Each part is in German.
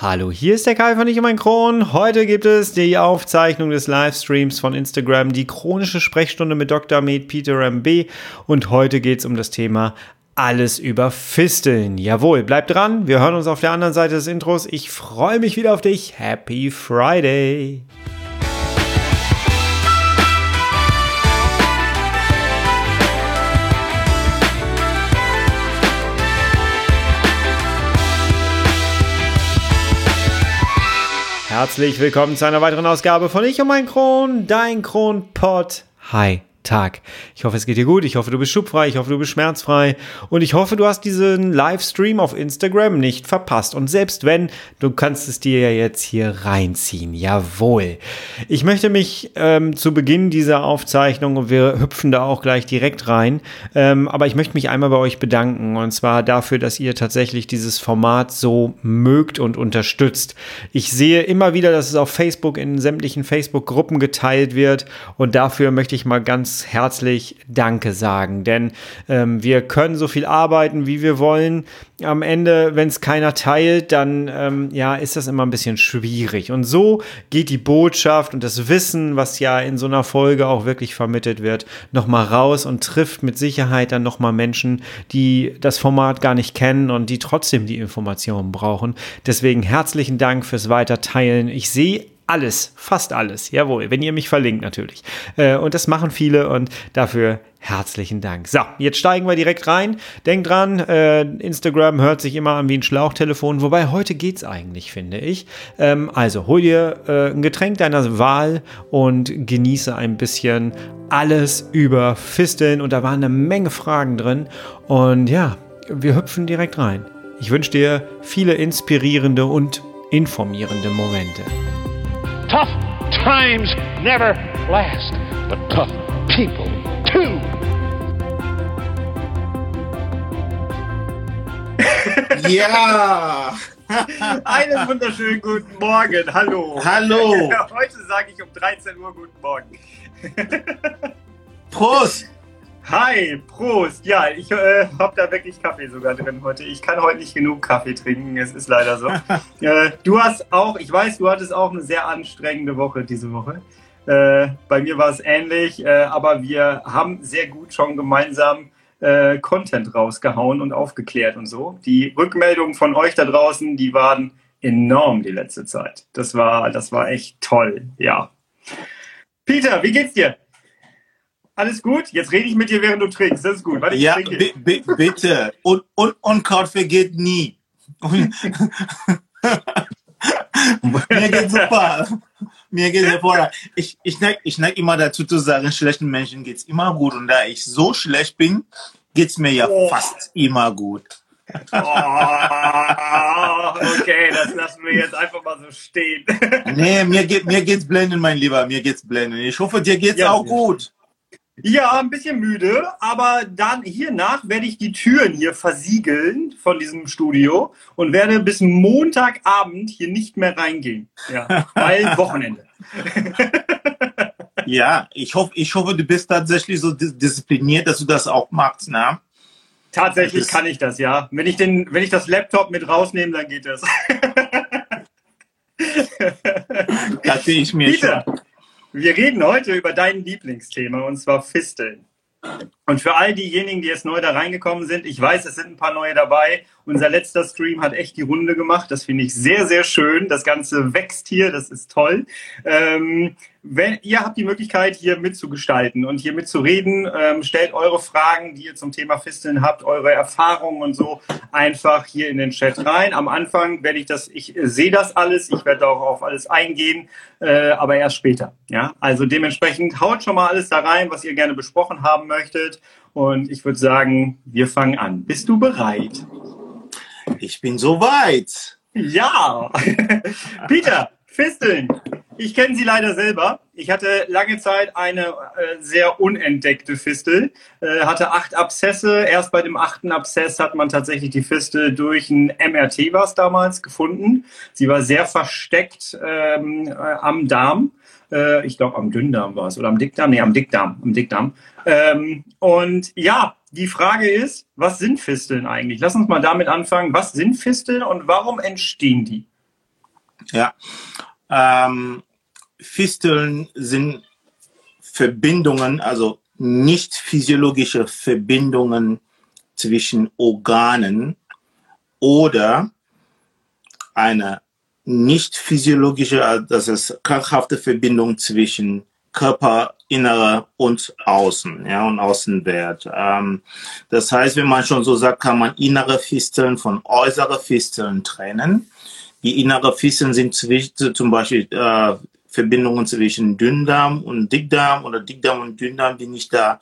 Hallo, hier ist der Kai von Ich und mein Kron. Heute gibt es die Aufzeichnung des Livestreams von Instagram, die chronische Sprechstunde mit Dr. Med Peter MB. Und heute geht es um das Thema alles über Fisteln. Jawohl, bleib dran. Wir hören uns auf der anderen Seite des Intros. Ich freue mich wieder auf dich. Happy Friday. Herzlich willkommen zu einer weiteren Ausgabe von Ich und mein Kron, dein Kronpott. Hi. Tag. Ich hoffe, es geht dir gut. Ich hoffe, du bist schubfrei. Ich hoffe, du bist schmerzfrei. Und ich hoffe, du hast diesen Livestream auf Instagram nicht verpasst. Und selbst wenn, du kannst es dir ja jetzt hier reinziehen. Jawohl. Ich möchte mich ähm, zu Beginn dieser Aufzeichnung, und wir hüpfen da auch gleich direkt rein, ähm, aber ich möchte mich einmal bei euch bedanken. Und zwar dafür, dass ihr tatsächlich dieses Format so mögt und unterstützt. Ich sehe immer wieder, dass es auf Facebook in sämtlichen Facebook-Gruppen geteilt wird. Und dafür möchte ich mal ganz herzlich Danke sagen, denn ähm, wir können so viel arbeiten, wie wir wollen. Am Ende, wenn es keiner teilt, dann ähm, ja, ist das immer ein bisschen schwierig. Und so geht die Botschaft und das Wissen, was ja in so einer Folge auch wirklich vermittelt wird, nochmal raus und trifft mit Sicherheit dann nochmal Menschen, die das Format gar nicht kennen und die trotzdem die Informationen brauchen. Deswegen herzlichen Dank fürs Weiterteilen. Ich sehe alles, fast alles, jawohl, wenn ihr mich verlinkt natürlich. Äh, und das machen viele und dafür herzlichen Dank. So, jetzt steigen wir direkt rein. Denkt dran, äh, Instagram hört sich immer an wie ein Schlauchtelefon, wobei heute geht's eigentlich, finde ich. Ähm, also hol dir äh, ein Getränk deiner Wahl und genieße ein bisschen alles über Fisteln und da waren eine Menge Fragen drin und ja, wir hüpfen direkt rein. Ich wünsche dir viele inspirierende und informierende Momente. Tough times never last, but tough people too. Ja! Einen wunderschönen guten Morgen. Hallo. Hallo. Heute sage ich um 13 Uhr guten Morgen. Prost! Hi, Prost. Ja, ich äh, habe da wirklich Kaffee sogar drin heute. Ich kann heute nicht genug Kaffee trinken, es ist leider so. äh, du hast auch, ich weiß, du hattest auch eine sehr anstrengende Woche diese Woche. Äh, bei mir war es ähnlich, äh, aber wir haben sehr gut schon gemeinsam äh, Content rausgehauen und aufgeklärt und so. Die Rückmeldungen von euch da draußen, die waren enorm die letzte Zeit. Das war, das war echt toll, ja. Peter, wie geht's dir? Alles gut? Jetzt rede ich mit dir, während du trinkst. Das ist gut. Warte, ja, bitte. Und, und, und Kaffee geht nie. Mir geht super. Mir geht hervorragend. Ich, ich neige ich neig immer dazu zu sagen, schlechten Menschen geht es immer gut. Und da ich so schlecht bin, geht es mir ja oh. fast immer gut. Oh, okay, das lassen wir jetzt einfach mal so stehen. nee, mir, geht, mir geht's blenden, mein Lieber. Mir geht's blenden. Ich hoffe, dir geht's ja, auch gut. Ja, ein bisschen müde, aber dann hiernach werde ich die Türen hier versiegeln von diesem Studio und werde bis Montagabend hier nicht mehr reingehen. Ja, weil Wochenende. ja, ich hoffe, ich hoffe, du bist tatsächlich so diszipliniert, dass du das auch machst, ne? Tatsächlich kann ich das, ja. Wenn ich den, wenn ich das Laptop mit rausnehme, dann geht das. das sehe ich mir Peter, schon. Wir reden heute über dein Lieblingsthema und zwar Fisteln. Und für all diejenigen, die jetzt neu da reingekommen sind, ich weiß, es sind ein paar neue dabei. Unser letzter Stream hat echt die Runde gemacht. Das finde ich sehr, sehr schön. Das Ganze wächst hier, das ist toll. Ähm, wenn, ihr habt die Möglichkeit, hier mitzugestalten und hier mitzureden. Ähm, stellt eure Fragen, die ihr zum Thema Fisteln habt, eure Erfahrungen und so einfach hier in den Chat rein. Am Anfang werde ich das, ich sehe das alles, ich werde auch auf alles eingehen, äh, aber erst später. Ja, also dementsprechend haut schon mal alles da rein, was ihr gerne besprochen haben möchtet. Und ich würde sagen, wir fangen an. Bist du bereit? Ich bin soweit. Ja. Peter, Fisteln. Ich kenne sie leider selber. Ich hatte lange Zeit eine äh, sehr unentdeckte Fistel, äh, hatte acht Abszesse. Erst bei dem achten Abszess hat man tatsächlich die Fistel durch ein MRT was damals gefunden. Sie war sehr versteckt ähm, äh, am Darm. Äh, ich glaube am Dünndarm war es oder am Dickdarm. Nee, am Dickdarm. Am Dickdarm. Ähm, und ja, die Frage ist, was sind Fisteln eigentlich? Lass uns mal damit anfangen. Was sind Fisteln und warum entstehen die? Ja. Ähm, Fisteln sind Verbindungen, also nicht physiologische Verbindungen zwischen Organen oder eine nicht physiologische, also das ist krankhafte Verbindung zwischen Körperinnerer und Außen, ja, und Außenwert. Ähm, das heißt, wenn man schon so sagt, kann man innere Fisteln von äußere Fisteln trennen. Die innere Fisteln sind zwischen, zum Beispiel äh, Verbindungen zwischen Dünndarm und Dickdarm oder Dickdarm und Dünndarm, die nicht da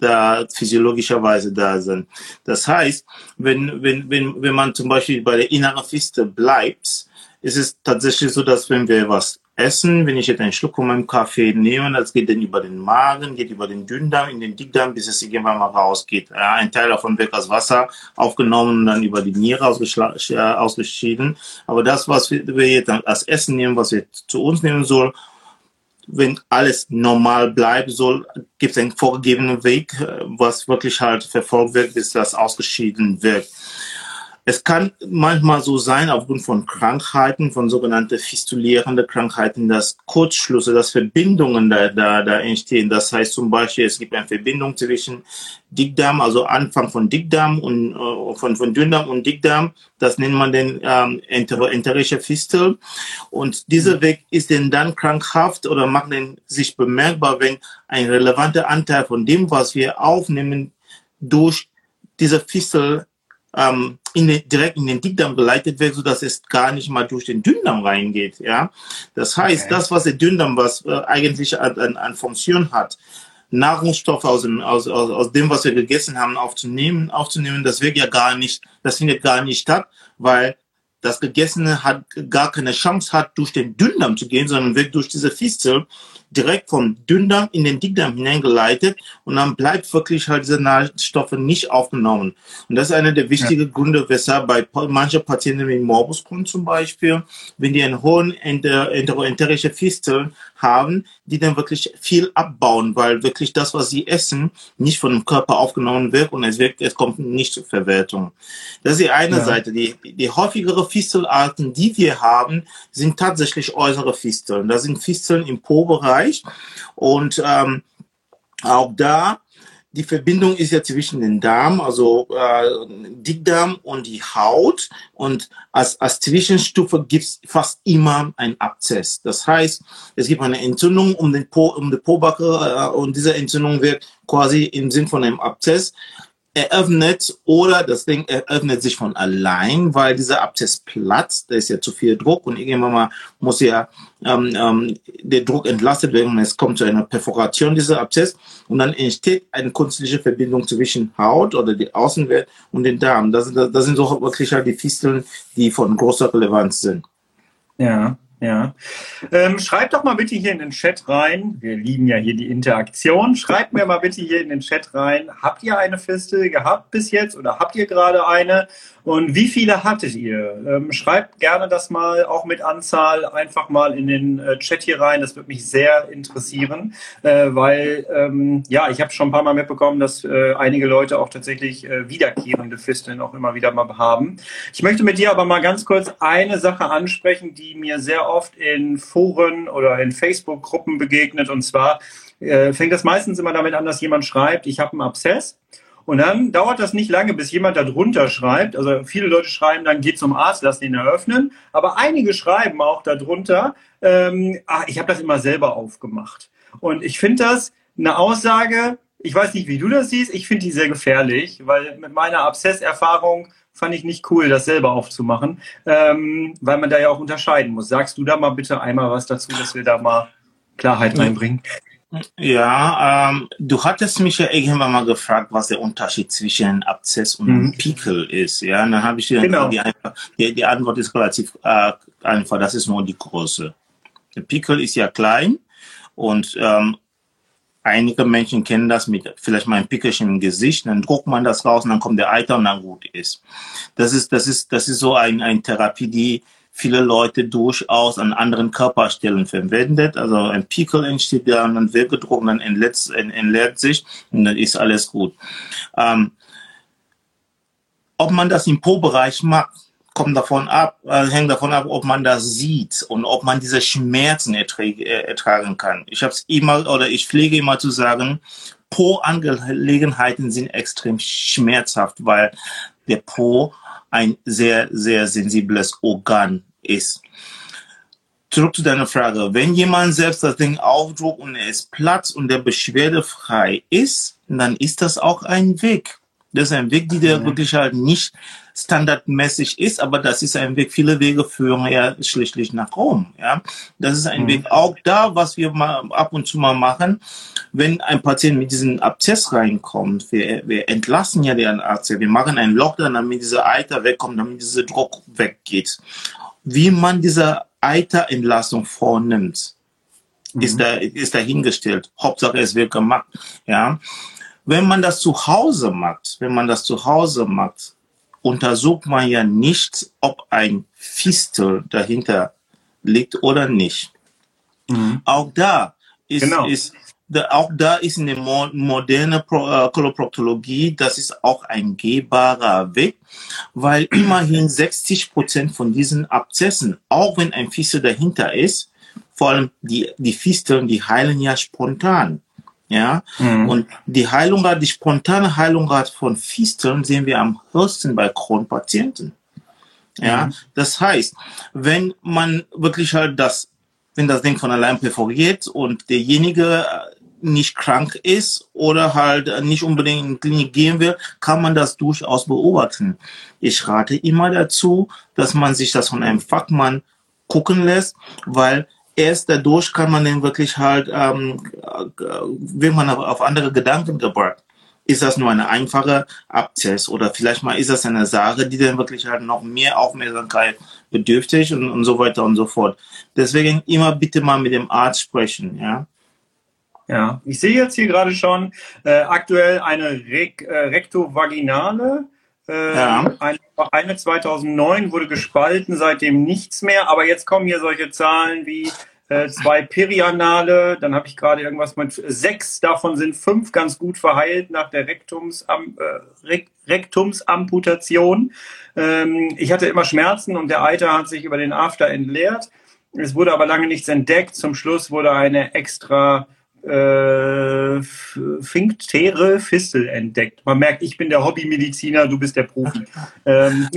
da physiologischerweise da sind. Das heißt, wenn, wenn, wenn, wenn man zum Beispiel bei der inneren Fiste bleibt, ist es tatsächlich so, dass wenn wir was essen, wenn ich jetzt einen Schluck von meinem Kaffee nehme, das geht dann über den Magen, geht über den Dünndarm, in den Dickdarm, bis es irgendwann mal rausgeht. Ein Teil davon wird als Wasser aufgenommen und dann über die Niere äh, ausgeschieden. Aber das, was wir jetzt als Essen nehmen, was wir zu uns nehmen sollen, wenn alles normal bleiben soll, gibt es einen vorgegebenen Weg, äh, was wirklich halt verfolgt wird, bis das ausgeschieden wird. Es kann manchmal so sein, aufgrund von Krankheiten, von sogenannten fistulierenden Krankheiten, dass Kurzschlüsse, dass Verbindungen da, da, da entstehen. Das heißt zum Beispiel, es gibt eine Verbindung zwischen Dickdarm, also Anfang von Dickdarm und äh, von, von Dünndarm und Dickdarm. Das nennt man den ähm, enterische Fistel. Und dieser mhm. Weg ist denn dann krankhaft oder macht den sich bemerkbar, wenn ein relevanter Anteil von dem, was wir aufnehmen, durch diese Fistel ähm, in den, direkt in den Dickdarm geleitet wird, so dass es gar nicht mal durch den Dünndarm reingeht. Ja, das heißt, okay. das, was der Dünndarm was äh, eigentlich an, an, an Funktion hat, Nahrungsstoffe aus dem, aus, aus, aus dem, was wir gegessen haben, aufzunehmen, aufzunehmen, das wird ja gar nicht, das findet gar nicht statt, weil das Gegessene hat gar keine Chance hat, durch den Dünndarm zu gehen, sondern wird durch diese Fistel direkt vom Dünndarm in den Dickdarm hineingeleitet und dann bleibt wirklich halt diese Nährstoffe nicht aufgenommen. Und das ist einer der wichtigen ja. Gründe, weshalb bei manchen Patienten mit Morbus Crohn zum Beispiel, wenn die einen hohen enteroenterische Fisteln haben, die dann wirklich viel abbauen, weil wirklich das, was sie essen, nicht von dem Körper aufgenommen wird und es, wird, es kommt nicht zur Verwertung. Das ist die eine ja. Seite. Die, die häufigere Fistelarten, die wir haben, sind tatsächlich äußere Fisteln. Das sind Fisteln im Po-Bereich und ähm, auch da die Verbindung ist ja zwischen den Darm, also äh, Dickdarm und die Haut. Und als, als Zwischenstufe gibt es fast immer ein Abzess. Das heißt, es gibt eine Entzündung um den po, um die Pobacke äh, und diese Entzündung wird quasi im Sinn von einem Abzess eröffnet oder das Ding eröffnet sich von allein, weil dieser Abzess platzt, da ist ja zu viel Druck und irgendwann mal muss ja ähm, ähm, der Druck entlastet werden und es kommt zu einer Perforation dieser Abzess und dann entsteht eine künstliche Verbindung zwischen Haut oder die Außenwelt und den Darm. Das, das, das sind so wirklich halt die Fisteln, die von großer Relevanz sind. Ja, ja. Ähm, schreibt doch mal bitte hier in den Chat rein. Wir lieben ja hier die Interaktion. Schreibt mir mal bitte hier in den Chat rein. Habt ihr eine Fistel gehabt bis jetzt oder habt ihr gerade eine? Und wie viele hattet ihr? Ähm, schreibt gerne das mal auch mit Anzahl einfach mal in den äh, Chat hier rein. Das würde mich sehr interessieren, äh, weil ähm, ja, ich habe schon ein paar Mal mitbekommen, dass äh, einige Leute auch tatsächlich wiederkehrende Fisteln auch immer wieder mal haben. Ich möchte mit dir aber mal ganz kurz eine Sache ansprechen, die mir sehr oft in Foren oder in Facebook-Gruppen begegnet. Und zwar fängt das meistens immer damit an, dass jemand schreibt, ich habe einen Abszess. Und dann dauert das nicht lange, bis jemand darunter schreibt. Also viele Leute schreiben dann, geht zum Arzt, lass ihn eröffnen. Aber einige schreiben auch darunter, ähm, ach, ich habe das immer selber aufgemacht. Und ich finde das eine Aussage, ich weiß nicht, wie du das siehst, ich finde die sehr gefährlich, weil mit meiner Abszesserfahrung fand ich nicht cool, das selber aufzumachen, ähm, weil man da ja auch unterscheiden muss. Sagst du da mal bitte einmal was dazu, dass wir da mal Klarheit reinbringen? Ja, ähm, du hattest mich ja irgendwann mal gefragt, was der Unterschied zwischen Abzess und mhm. Pickel ist. Ja, und dann habe ich dir genau. die, die, die, Antwort ist relativ äh, einfach. Das ist nur die Größe. Der Pickel ist ja klein und ähm, einige Menschen kennen das mit vielleicht mal ein Pickelchen im Gesicht, dann druckt man das raus und dann kommt der Eiter und dann gut ist. Das ist, das ist, das ist so ein, eine Therapie, die viele Leute durchaus an anderen Körperstellen verwendet. Also ein Pickel entsteht und dann wird gedruckt dann entleert, entleert sich und dann ist alles gut. Ähm, ob man das im Po-Bereich macht, kommt davon ab, äh, hängt davon ab, ob man das sieht und ob man diese Schmerzen erträg, äh, ertragen kann. Ich habe es immer oder ich pflege immer zu sagen, Po-Angelegenheiten sind extrem schmerzhaft, weil der Po ein sehr, sehr sensibles Organ ist. Zurück zu deiner Frage. Wenn jemand selbst das Ding aufdruckt und ist platt und der beschwerdefrei ist, dann ist das auch ein Weg. Das ist ein Weg, der mhm. wirklich halt nicht standardmäßig ist, aber das ist ein Weg. Viele Wege führen ja schließlich nach Rom. Ja, das ist ein mhm. Weg. Auch da, was wir mal ab und zu mal machen, wenn ein Patient mit diesem Abzess reinkommt, wir, wir entlassen ja den Arzt. Wir machen einen Lockdown, damit dieser Eiter wegkommt, damit dieser Druck weggeht. Wie man diese Eiterentlassung vornimmt, mhm. ist da ist dahingestellt. Hauptsache es wird gemacht. Ja. Wenn man das zu Hause macht, wenn man das zu Hause macht, untersucht man ja nicht, ob ein Fistel dahinter liegt oder nicht. Mhm. Auch da ist, genau. ist auch da ist eine moderne äh, Koloproktologie, das ist auch ein gehbarer Weg, weil immerhin 60 Prozent von diesen Abzessen, auch wenn ein Fistel dahinter ist, vor allem die, die Fisteln, die heilen ja spontan. Ja, mhm. und die Heilung, die spontane Heilung von Fisteln sehen wir am höchsten bei Kronpatienten. Ja, mhm. das heißt, wenn man wirklich halt das, wenn das Ding von allein perforiert und derjenige nicht krank ist oder halt nicht unbedingt in die Klinik gehen will, kann man das durchaus beobachten. Ich rate immer dazu, dass man sich das von einem Fachmann gucken lässt, weil erst dadurch kann man dann wirklich halt, ähm, äh, wird man auf andere Gedanken gebracht. Ist das nur eine einfache Abzess oder vielleicht mal ist das eine Sache, die dann wirklich halt noch mehr Aufmerksamkeit bedürftig und, und so weiter und so fort. Deswegen immer bitte mal mit dem Arzt sprechen, ja. Ja, ich sehe jetzt hier gerade schon äh, aktuell eine Rek äh, Rektovaginale äh, ja. Eine, eine 2009 wurde gespalten, seitdem nichts mehr. Aber jetzt kommen hier solche Zahlen wie äh, zwei Perianale. Dann habe ich gerade irgendwas mit sechs. Davon sind fünf ganz gut verheilt nach der Rektumsam, äh, Rektumsamputation. Ähm, ich hatte immer Schmerzen und der Eiter hat sich über den After entleert. Es wurde aber lange nichts entdeckt. Zum Schluss wurde eine extra äh, Finktere Fistel entdeckt. Man merkt, ich bin der Hobbymediziner, du bist der Profi. ähm.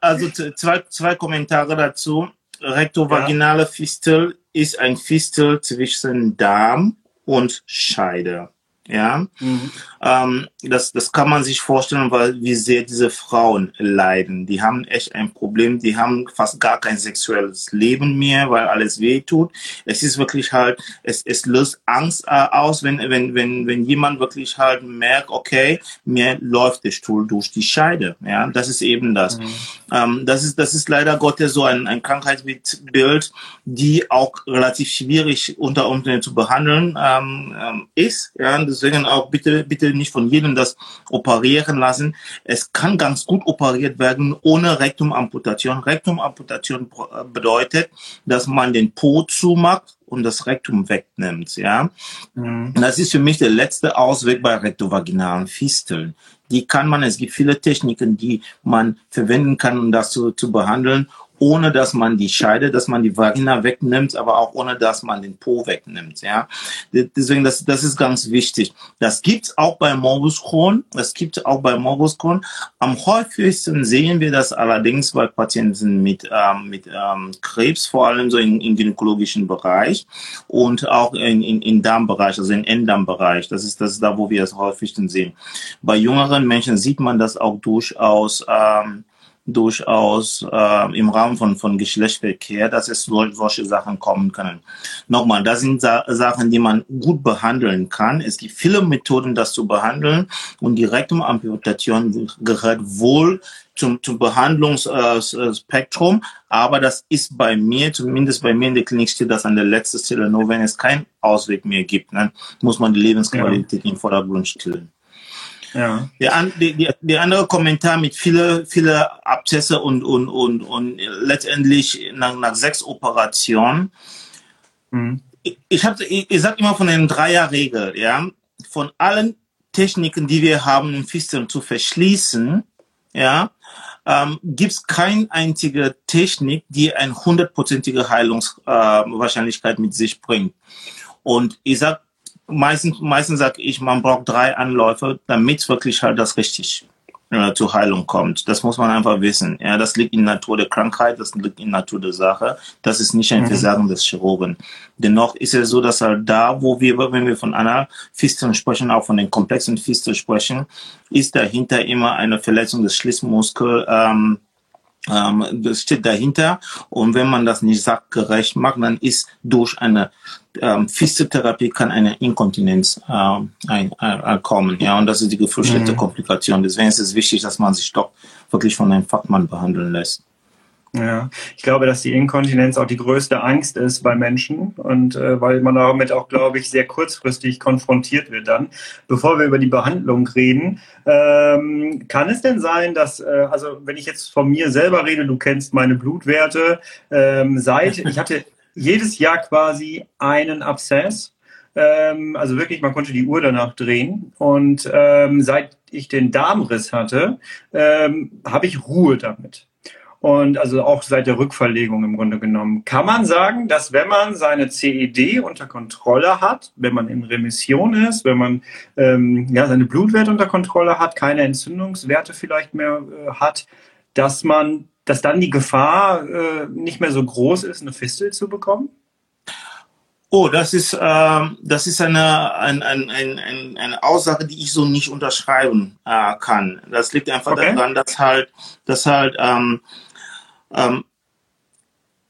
Also zwei, zwei Kommentare dazu. Rektovaginale ja. Fistel ist ein Fistel zwischen Darm und Scheide. Ja, mhm. ähm, das, das kann man sich vorstellen, weil wie sehr diese Frauen leiden. Die haben echt ein Problem. Die haben fast gar kein sexuelles Leben mehr, weil alles weh tut. Es ist wirklich halt, es, es löst Angst äh, aus, wenn, wenn, wenn, wenn jemand wirklich halt merkt, okay, mir läuft der Stuhl durch die Scheide. Ja, das ist eben das. Mhm. Ähm, das ist, das ist leider Gottes so ein, ein Krankheitsbild, die auch relativ schwierig unter Umständen zu behandeln ähm, ähm ist. Ja, deswegen auch bitte, bitte nicht von jedem das operieren lassen. Es kann ganz gut operiert werden ohne Rektumamputation. Rektumamputation bedeutet, dass man den Po zumacht und das Rektum wegnimmt, ja. Mhm. Das ist für mich der letzte Ausweg bei rektovaginalen Fisteln. Die kann man, es gibt viele Techniken, die man verwenden kann, um das zu, zu behandeln ohne dass man die Scheide, dass man die Vagina wegnimmt, aber auch ohne dass man den Po wegnimmt. Ja, deswegen das das ist ganz wichtig. Das gibt's auch bei Morbus Crohn. Das gibt auch bei Morbus Crohn. Am häufigsten sehen wir das allerdings bei Patienten mit ähm, mit ähm, Krebs, vor allem so im, im gynäkologischen Bereich und auch in, in, in Darmbereich, also im Enddarmbereich. Das ist das ist da, wo wir es häufigsten sehen. Bei jüngeren Menschen sieht man das auch durchaus. Ähm, durchaus äh, im Rahmen von, von Geschlechtsverkehr, dass es so, solche Sachen kommen können. Nochmal, das sind Sa Sachen, die man gut behandeln kann. Es gibt viele Methoden, das zu behandeln und die Rektumamputation gehört wohl zum, zum Behandlungsspektrum, äh, aber das ist bei mir, zumindest bei mir in der Klinik steht das an der letzten Stelle, nur wenn es keinen Ausweg mehr gibt, ne, muss man die Lebensqualität ja. im Vordergrund stellen. Ja. Der, die, die, andere Kommentar mit viele, viele Abzesse und, und, und, und letztendlich nach, nach sechs Operationen. Mhm. Ich, ich, hab, ich, ich sage immer von den Dreierregel, ja, von allen Techniken, die wir haben, um Fisteln zu verschließen, ja, ähm, gibt es keine einzige Technik, die eine hundertprozentige Heilungswahrscheinlichkeit äh, mit sich bringt. Und ich sag meistens, meistens sage ich, man braucht drei Anläufe, damit wirklich halt das richtig äh, zur Heilung kommt. Das muss man einfach wissen. Ja, das liegt in der Natur der Krankheit, das liegt in der Natur der Sache. Das ist nicht ein mhm. Versagen des Chirurgen. Dennoch ist es so, dass halt da, wo wir, wenn wir von einer Fisteln sprechen, auch von den komplexen Fisteln sprechen, ist dahinter immer eine Verletzung des Schließmuskels, ähm, ähm, das steht dahinter. Und wenn man das nicht sachgerecht macht, dann ist durch eine ähm, Physiotherapie kann eine Inkontinenz ähm, ein, ein, kommen. Ja, und das ist die gefürchtete mhm. Komplikation. Deswegen ist es wichtig, dass man sich doch wirklich von einem Fachmann behandeln lässt. Ja, ich glaube, dass die Inkontinenz auch die größte Angst ist bei Menschen und äh, weil man damit auch, glaube ich, sehr kurzfristig konfrontiert wird dann. Bevor wir über die Behandlung reden, ähm, kann es denn sein, dass, äh, also wenn ich jetzt von mir selber rede, du kennst meine Blutwerte, ähm, seit, ich hatte jedes Jahr quasi einen Abszess, ähm, also wirklich, man konnte die Uhr danach drehen und ähm, seit ich den Darmriss hatte, ähm, habe ich Ruhe damit. Und also auch seit der Rückverlegung im Grunde genommen. Kann man sagen, dass wenn man seine CED unter Kontrolle hat, wenn man in Remission ist, wenn man ähm, ja, seine Blutwerte unter Kontrolle hat, keine Entzündungswerte vielleicht mehr äh, hat, dass man, dass dann die Gefahr äh, nicht mehr so groß ist, eine Fistel zu bekommen? Oh, das ist, äh, das ist eine, ein, ein, ein, eine Aussage, die ich so nicht unterschreiben äh, kann. Das liegt einfach okay. daran, dass halt, dass halt ähm, ähm,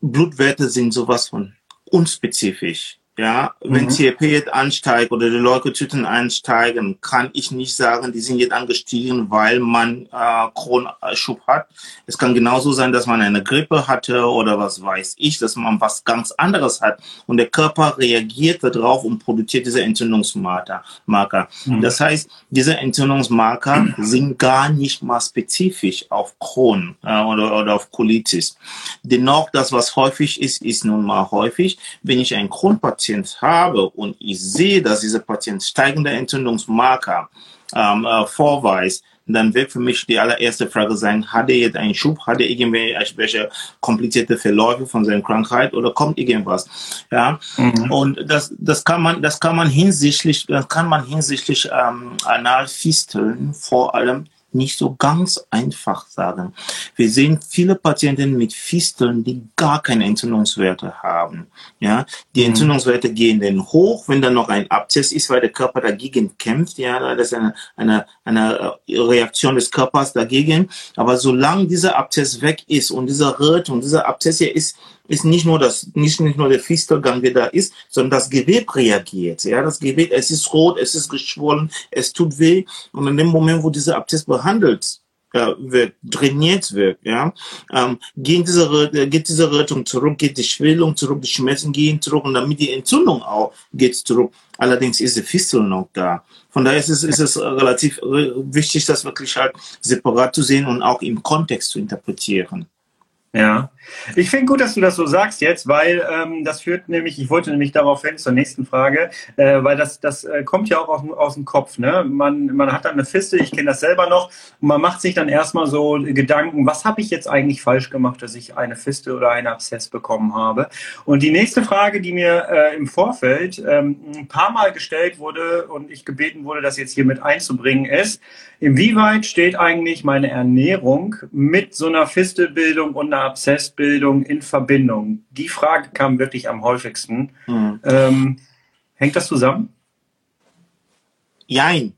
Blutwerte sind sowas von unspezifisch. Ja, mhm. wenn CRP jetzt ansteigt oder die Leukozyten ansteigen, kann ich nicht sagen, die sind jetzt angestiegen, weil man äh, Kronschub hat. Es kann genauso sein, dass man eine Grippe hatte oder was weiß ich, dass man was ganz anderes hat und der Körper reagiert darauf und produziert diese Entzündungsmarker. Mhm. Das heißt, diese Entzündungsmarker sind gar nicht mal spezifisch auf Crohn äh, oder, oder auf Colitis. Dennoch, das was häufig ist, ist nun mal häufig, wenn ich ein Kronpatient Patient habe und ich sehe, dass dieser Patient steigende Entzündungsmarker ähm, äh, vorweist, dann wird für mich die allererste Frage sein, hat er jetzt einen Schub, hat er irgendwelche komplizierte Verläufe von seiner Krankheit oder kommt irgendwas? Ja, mhm. und das, das kann man, das kann man hinsichtlich, das kann man hinsichtlich ähm, Analfisteln vor allem nicht so ganz einfach sagen. Wir sehen viele Patienten mit Fisteln, die gar keine Entzündungswerte haben. Ja, die mhm. Entzündungswerte gehen dann hoch, wenn dann noch ein Abzess ist, weil der Körper dagegen kämpft. Ja, das ist eine, eine, eine Reaktion des Körpers dagegen. Aber solange dieser Abzess weg ist und dieser Ritt und dieser Abzess hier ist ist nicht nur das, nicht, nicht nur der Fistelgang, der da ist, sondern das Gewebe reagiert. Ja, das Gewebe, es ist rot, es ist geschwollen, es tut weh. Und in dem Moment, wo dieser Abszess behandelt äh, wird, trainiert wird, ja, ähm, geht diese, geht diese Rettung zurück, geht die Schwellung zurück, die Schmerzen gehen zurück und damit die Entzündung auch geht zurück. Allerdings ist die Fistel noch da. Von daher ist es, ist es relativ äh, wichtig, das wirklich halt separat zu sehen und auch im Kontext zu interpretieren. Ja, ich finde gut, dass du das so sagst jetzt, weil ähm, das führt nämlich, ich wollte nämlich darauf hin zur nächsten Frage, äh, weil das, das äh, kommt ja auch aus, aus dem Kopf. Ne? Man, man hat dann eine Fiste, ich kenne das selber noch, und man macht sich dann erstmal so Gedanken, was habe ich jetzt eigentlich falsch gemacht, dass ich eine Fiste oder einen Abszess bekommen habe. Und die nächste Frage, die mir äh, im Vorfeld ähm, ein paar Mal gestellt wurde und ich gebeten wurde, das jetzt hier mit einzubringen, ist, inwieweit steht eigentlich meine Ernährung mit so einer Fistebildung und einer Abszessbildung in Verbindung? Die Frage kam wirklich am häufigsten. Mhm. Ähm, hängt das zusammen? Jein.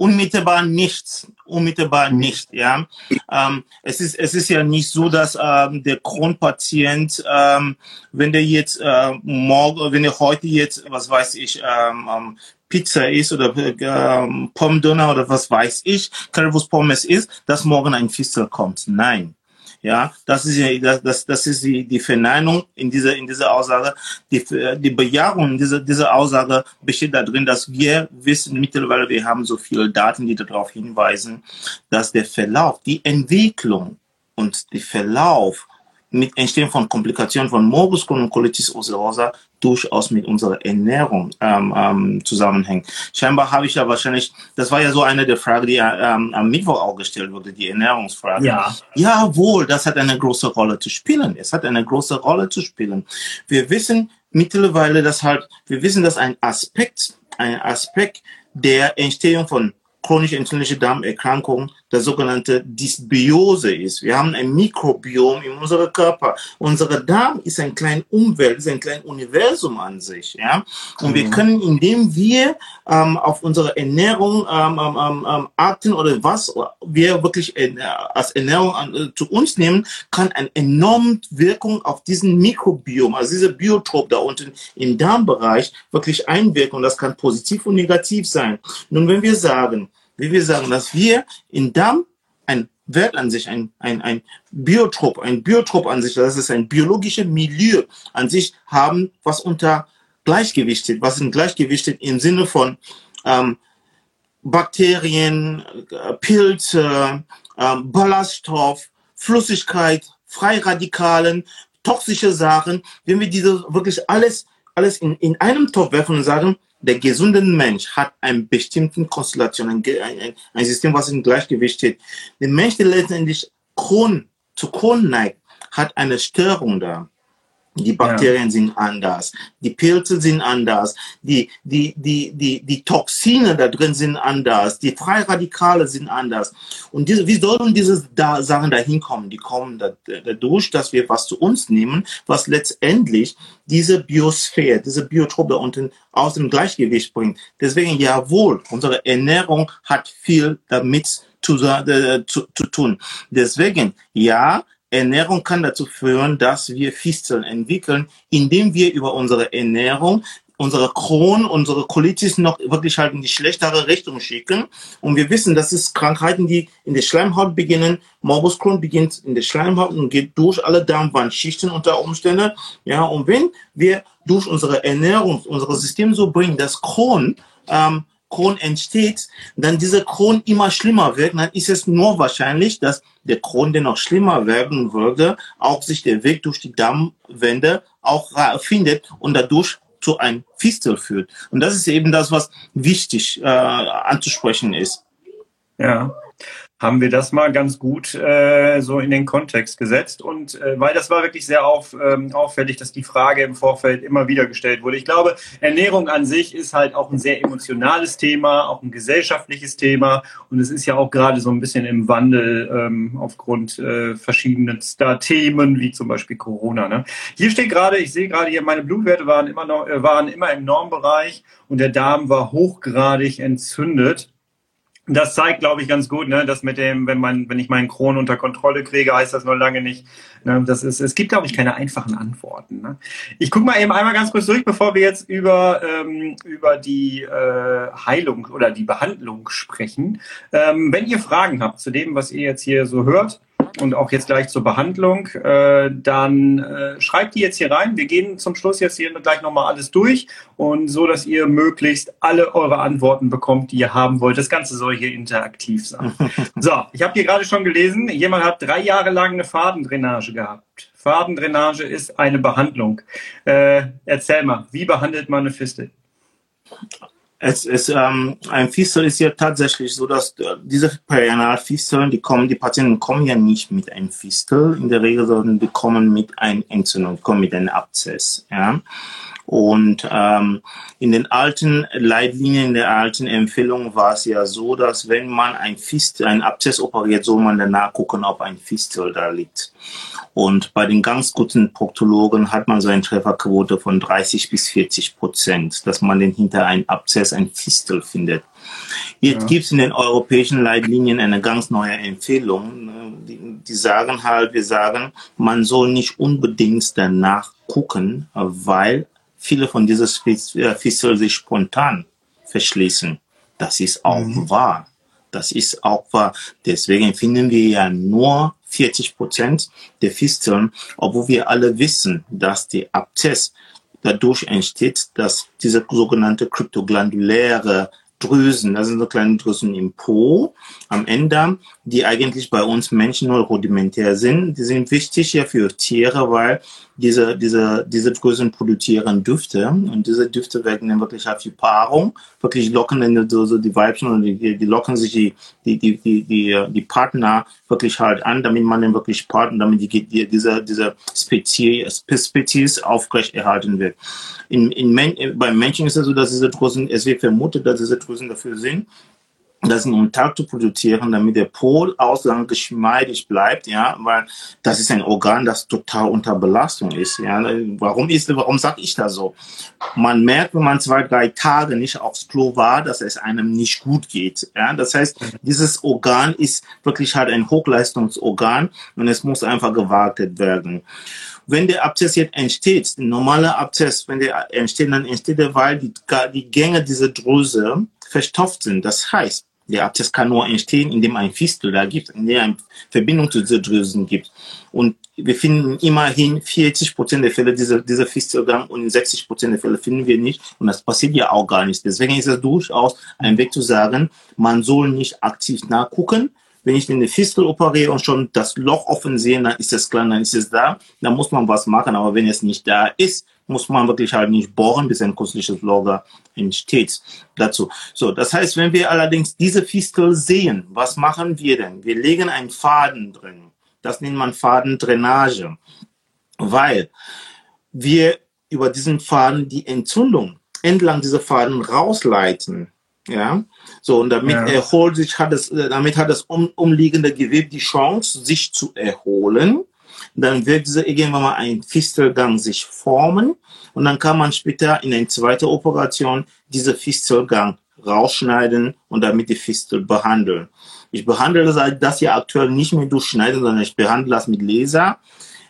Unmittelbar nichts. Unmittelbar nicht, ja. Ähm, es ist, es ist ja nicht so, dass ähm, der Kronpatient, ähm, wenn der jetzt äh, morgen, wenn er heute jetzt, was weiß ich, ähm, ähm Pizza ist oder ähm, Pomdonner oder was weiß ich, Currywurst Pommes ist, dass morgen ein Fistel kommt. Nein. Ja, das ist ja, das, das, das ist die, die Verneinung in dieser, in dieser Aussage. Die, die Bejahung dieser, dieser Aussage besteht darin, dass wir wissen mittlerweile, wir haben so viele Daten, die darauf hinweisen, dass der Verlauf, die Entwicklung und der Verlauf mit Entstehen von Komplikationen von Morbus Crohn und Colitis ulcerosa durchaus mit unserer Ernährung ähm, ähm, zusammenhängt. Scheinbar habe ich ja wahrscheinlich, das war ja so eine der Fragen, die ähm, am Mittwoch auch gestellt wurde, die Ernährungsfrage. Ja. Jawohl, das hat eine große Rolle zu spielen. Es hat eine große Rolle zu spielen. Wir wissen mittlerweile, dass halt, wir wissen, dass ein Aspekt, ein Aspekt der Entstehung von chronisch entzündliche Darmerkrankung der sogenannte Dysbiose ist. Wir haben ein Mikrobiom in unserem Körper. Unser Darm ist ein kleines Umwelt, ist ein kleines Universum an sich. Ja? Und mhm. wir können, indem wir ähm, auf unsere Ernährung ähm, ähm, ähm, ähm achten oder was wir wirklich äh, als Ernährung an, äh, zu uns nehmen, kann eine enorme Wirkung auf diesen Mikrobiom, also diese Biotop da unten im Darmbereich wirklich einwirken. Und das kann positiv und negativ sein. Nun, wenn wir sagen, wie wir sagen, dass wir in Darm ein Wert an sich, ein, ein, ein Biotop, ein Biotop an sich, das ist ein biologisches Milieu an sich haben, was unter Gleichgewicht steht, was in Gleichgewicht steht im Sinne von ähm, Bakterien, äh, Pilze, ähm, Ballaststoff, Flüssigkeit, Freiradikalen, toxische Sachen. Wenn wir diese wirklich alles, alles in, in einem Topf werfen und sagen, der gesunde Mensch hat eine bestimmte Konstellation, ein, ein, ein System, was im Gleichgewicht steht. Der Mensch, der letztendlich Kron, zu Kron neigt, hat eine Störung da. Die Bakterien ja. sind anders, die Pilze sind anders, die, die, die, die, die Toxine da drin sind anders, die Freiradikale sind anders. Und diese, wie sollen diese da Sachen da hinkommen? Die kommen dadurch, dass wir was zu uns nehmen, was letztendlich diese Biosphäre, diese Biotop da unten aus dem Gleichgewicht bringt. Deswegen, jawohl, unsere Ernährung hat viel damit zu, äh, zu, zu tun. Deswegen, ja, Ernährung kann dazu führen, dass wir Fisteln entwickeln, indem wir über unsere Ernährung unsere Kron, unsere Colitis noch wirklich halt in die schlechtere Richtung schicken. Und wir wissen, das ist Krankheiten, die in der Schleimhaut beginnen. Morbus Crohn beginnt in der Schleimhaut und geht durch alle Darmwandschichten unter Umständen. Ja, und wenn wir durch unsere Ernährung, unser System so bringen, dass Crohn ähm, Kron entsteht, dann diese Kron immer schlimmer wird, dann ist es nur wahrscheinlich, dass der Kron, der noch schlimmer werden würde, auch sich der Weg durch die Dammwände auch findet und dadurch zu einem Fistel führt. Und das ist eben das, was wichtig äh, anzusprechen ist. Ja haben wir das mal ganz gut äh, so in den Kontext gesetzt. Und äh, weil das war wirklich sehr auf, ähm, auffällig, dass die Frage im Vorfeld immer wieder gestellt wurde. Ich glaube, Ernährung an sich ist halt auch ein sehr emotionales Thema, auch ein gesellschaftliches Thema. Und es ist ja auch gerade so ein bisschen im Wandel ähm, aufgrund äh, verschiedenster Themen, wie zum Beispiel Corona. Ne? Hier steht gerade, ich sehe gerade hier, meine Blutwerte waren immer noch, äh, waren immer im Normbereich und der Darm war hochgradig entzündet das zeigt, glaube ich, ganz gut, ne, dass mit dem, wenn man, wenn ich meinen Kron unter Kontrolle kriege, heißt das noch lange nicht. Ne, das ist, es gibt, glaube ich, keine einfachen Antworten. Ne. Ich gucke mal eben einmal ganz kurz durch, bevor wir jetzt über ähm, über die äh, Heilung oder die Behandlung sprechen. Ähm, wenn ihr Fragen habt zu dem, was ihr jetzt hier so hört, und auch jetzt gleich zur Behandlung, äh, dann äh, schreibt die jetzt hier rein. Wir gehen zum Schluss jetzt hier gleich nochmal alles durch und so, dass ihr möglichst alle eure Antworten bekommt, die ihr haben wollt. Das Ganze soll hier interaktiv sein. so, ich habe hier gerade schon gelesen, jemand hat drei Jahre lang eine Fadendrainage gehabt. Fadendrainage ist eine Behandlung. Äh, erzähl mal, wie behandelt man eine Fistel? Es ist ähm, ein Fistel ist ja tatsächlich so, dass äh, diese Perianalfisteln, die kommen, die Patienten kommen ja nicht mit einem Fistel in der Regel, sondern die kommen mit einem Entzündung, kommen mit einem Abzess. Ja. Und ähm, in den alten Leitlinien, in der alten Empfehlung war es ja so, dass wenn man ein Fistel, ein Abzess operiert, soll man danach gucken, ob ein Fistel da liegt. Und bei den ganz guten Proktologen hat man so eine Trefferquote von 30 bis 40 Prozent, dass man den hinter einem Abzess ein Fistel findet. Jetzt ja. gibt es in den europäischen Leitlinien eine ganz neue Empfehlung. Die, die sagen halt, wir sagen, man soll nicht unbedingt danach gucken, weil viele von diesen äh, Fisteln sich spontan verschließen. Das ist auch mhm. wahr. Das ist auch wahr. Deswegen finden wir ja nur 40 Prozent der Fisteln, obwohl wir alle wissen, dass die Abzess dadurch entsteht, dass diese sogenannte kryptoglanduläre Drüsen, das sind so kleine Drüsen im Po, am Ende, die eigentlich bei uns Menschen nur rudimentär sind. Die sind wichtig ja für Tiere, weil diese, diese, diese Drüsen produzieren Düfte und diese Düfte werden dann wirklich halt für Paarung, wirklich locken dann so, so die Weibchen und die, die locken sich die, die, die, die, die, die Partner wirklich halt an, damit man dann wirklich paart und damit die, die, diese, diese Spezies, Spezies aufrecht erhalten wird. In, in, beim Menschen ist es so, dass diese Drüsen, es wird vermutet, dass diese Drüsen dafür sind, das um Tag zu produzieren, damit der Polausgang geschmeidig bleibt, ja, weil das ist ein Organ, das total unter Belastung ist, ja. Warum ist, warum sage ich das so? Man merkt, wenn man zwei, drei Tage nicht aufs Klo war, dass es einem nicht gut geht, ja. Das heißt, dieses Organ ist wirklich halt ein Hochleistungsorgan und es muss einfach gewartet werden wenn der Abszess jetzt entsteht, ein normaler Abszess, wenn der entsteht, dann entsteht er, weil die, die Gänge dieser Drüse verstopft sind. Das heißt, der Abszess kann nur entstehen, indem ein Fistel da gibt, in der eine Verbindung zu dieser Drüsen gibt. Und wir finden immerhin 40 Prozent der Fälle dieser, dieser Fistelgang und in 60 Prozent der Fälle finden wir nicht. Und das passiert ja auch gar nicht. Deswegen ist es durchaus ein Weg zu sagen, man soll nicht aktiv nachgucken. Wenn ich eine Fistel operiere und schon das Loch offen sehe, dann ist es klar, dann ist es da. Dann muss man was machen. Aber wenn es nicht da ist, muss man wirklich halt nicht bohren, bis ein künstliches Lager entsteht dazu. So, das heißt, wenn wir allerdings diese Fistel sehen, was machen wir denn? Wir legen einen Faden drin. Das nennt man Fadendrainage, weil wir über diesen Faden die Entzündung entlang dieser Faden rausleiten. Ja, so und damit ja. erholt sich, hat es, damit hat das um, umliegende Gewebe die Chance, sich zu erholen dann wird diese irgendwann mal ein Fistelgang sich formen und dann kann man später in eine zweite Operation diese Fistelgang rausschneiden und damit die Fistel behandeln. Ich behandle das ja aktuell nicht mehr durchschneiden, sondern ich behandle das mit Laser.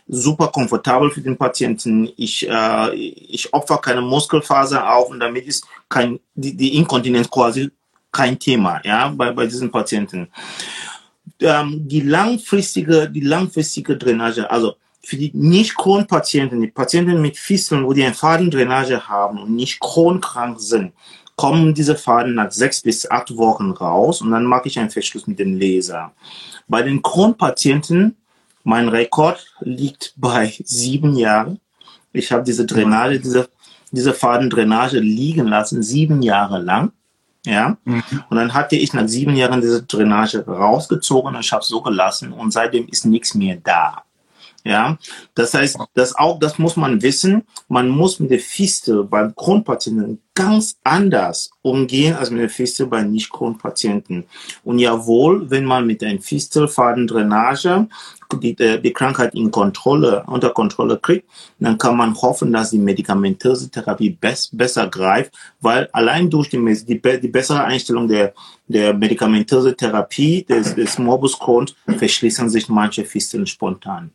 Super komfortabel für den Patienten. Ich, äh, ich opfer keine Muskelfaser auf und damit ist kein, die, die Inkontinenz quasi kein Thema, ja, bei, bei diesen Patienten ähm, die langfristige, die langfristige Drainage, also für die nicht Kronpatienten, die Patienten mit Fisteln, wo die eine Fadendrainage haben und nicht kronkrank sind, kommen diese Faden nach sechs bis acht Wochen raus und dann mache ich einen Verschluss mit dem Laser. Bei den Kronpatienten, mein Rekord liegt bei sieben Jahren. Ich habe diese Drainage, diese, diese Fadendrainage liegen lassen, sieben Jahre lang. Ja. Mhm. Und dann hatte ich nach sieben Jahren diese Drainage rausgezogen und ich habe so gelassen und seitdem ist nichts mehr da. Ja, das heißt, das auch, das muss man wissen. Man muss mit der Fistel beim Kronpatienten ganz anders umgehen als mit der Fistel bei Nicht-Kronpatienten. Und jawohl, wenn man mit einer Fistelfadendrainage die, äh, die Krankheit in Kontrolle, unter Kontrolle kriegt, dann kann man hoffen, dass die medikamentöse Therapie bess, besser greift, weil allein durch die, die, die bessere Einstellung der, der medikamentöse Therapie des, des Morbus Crohn verschließen sich manche Fisteln spontan.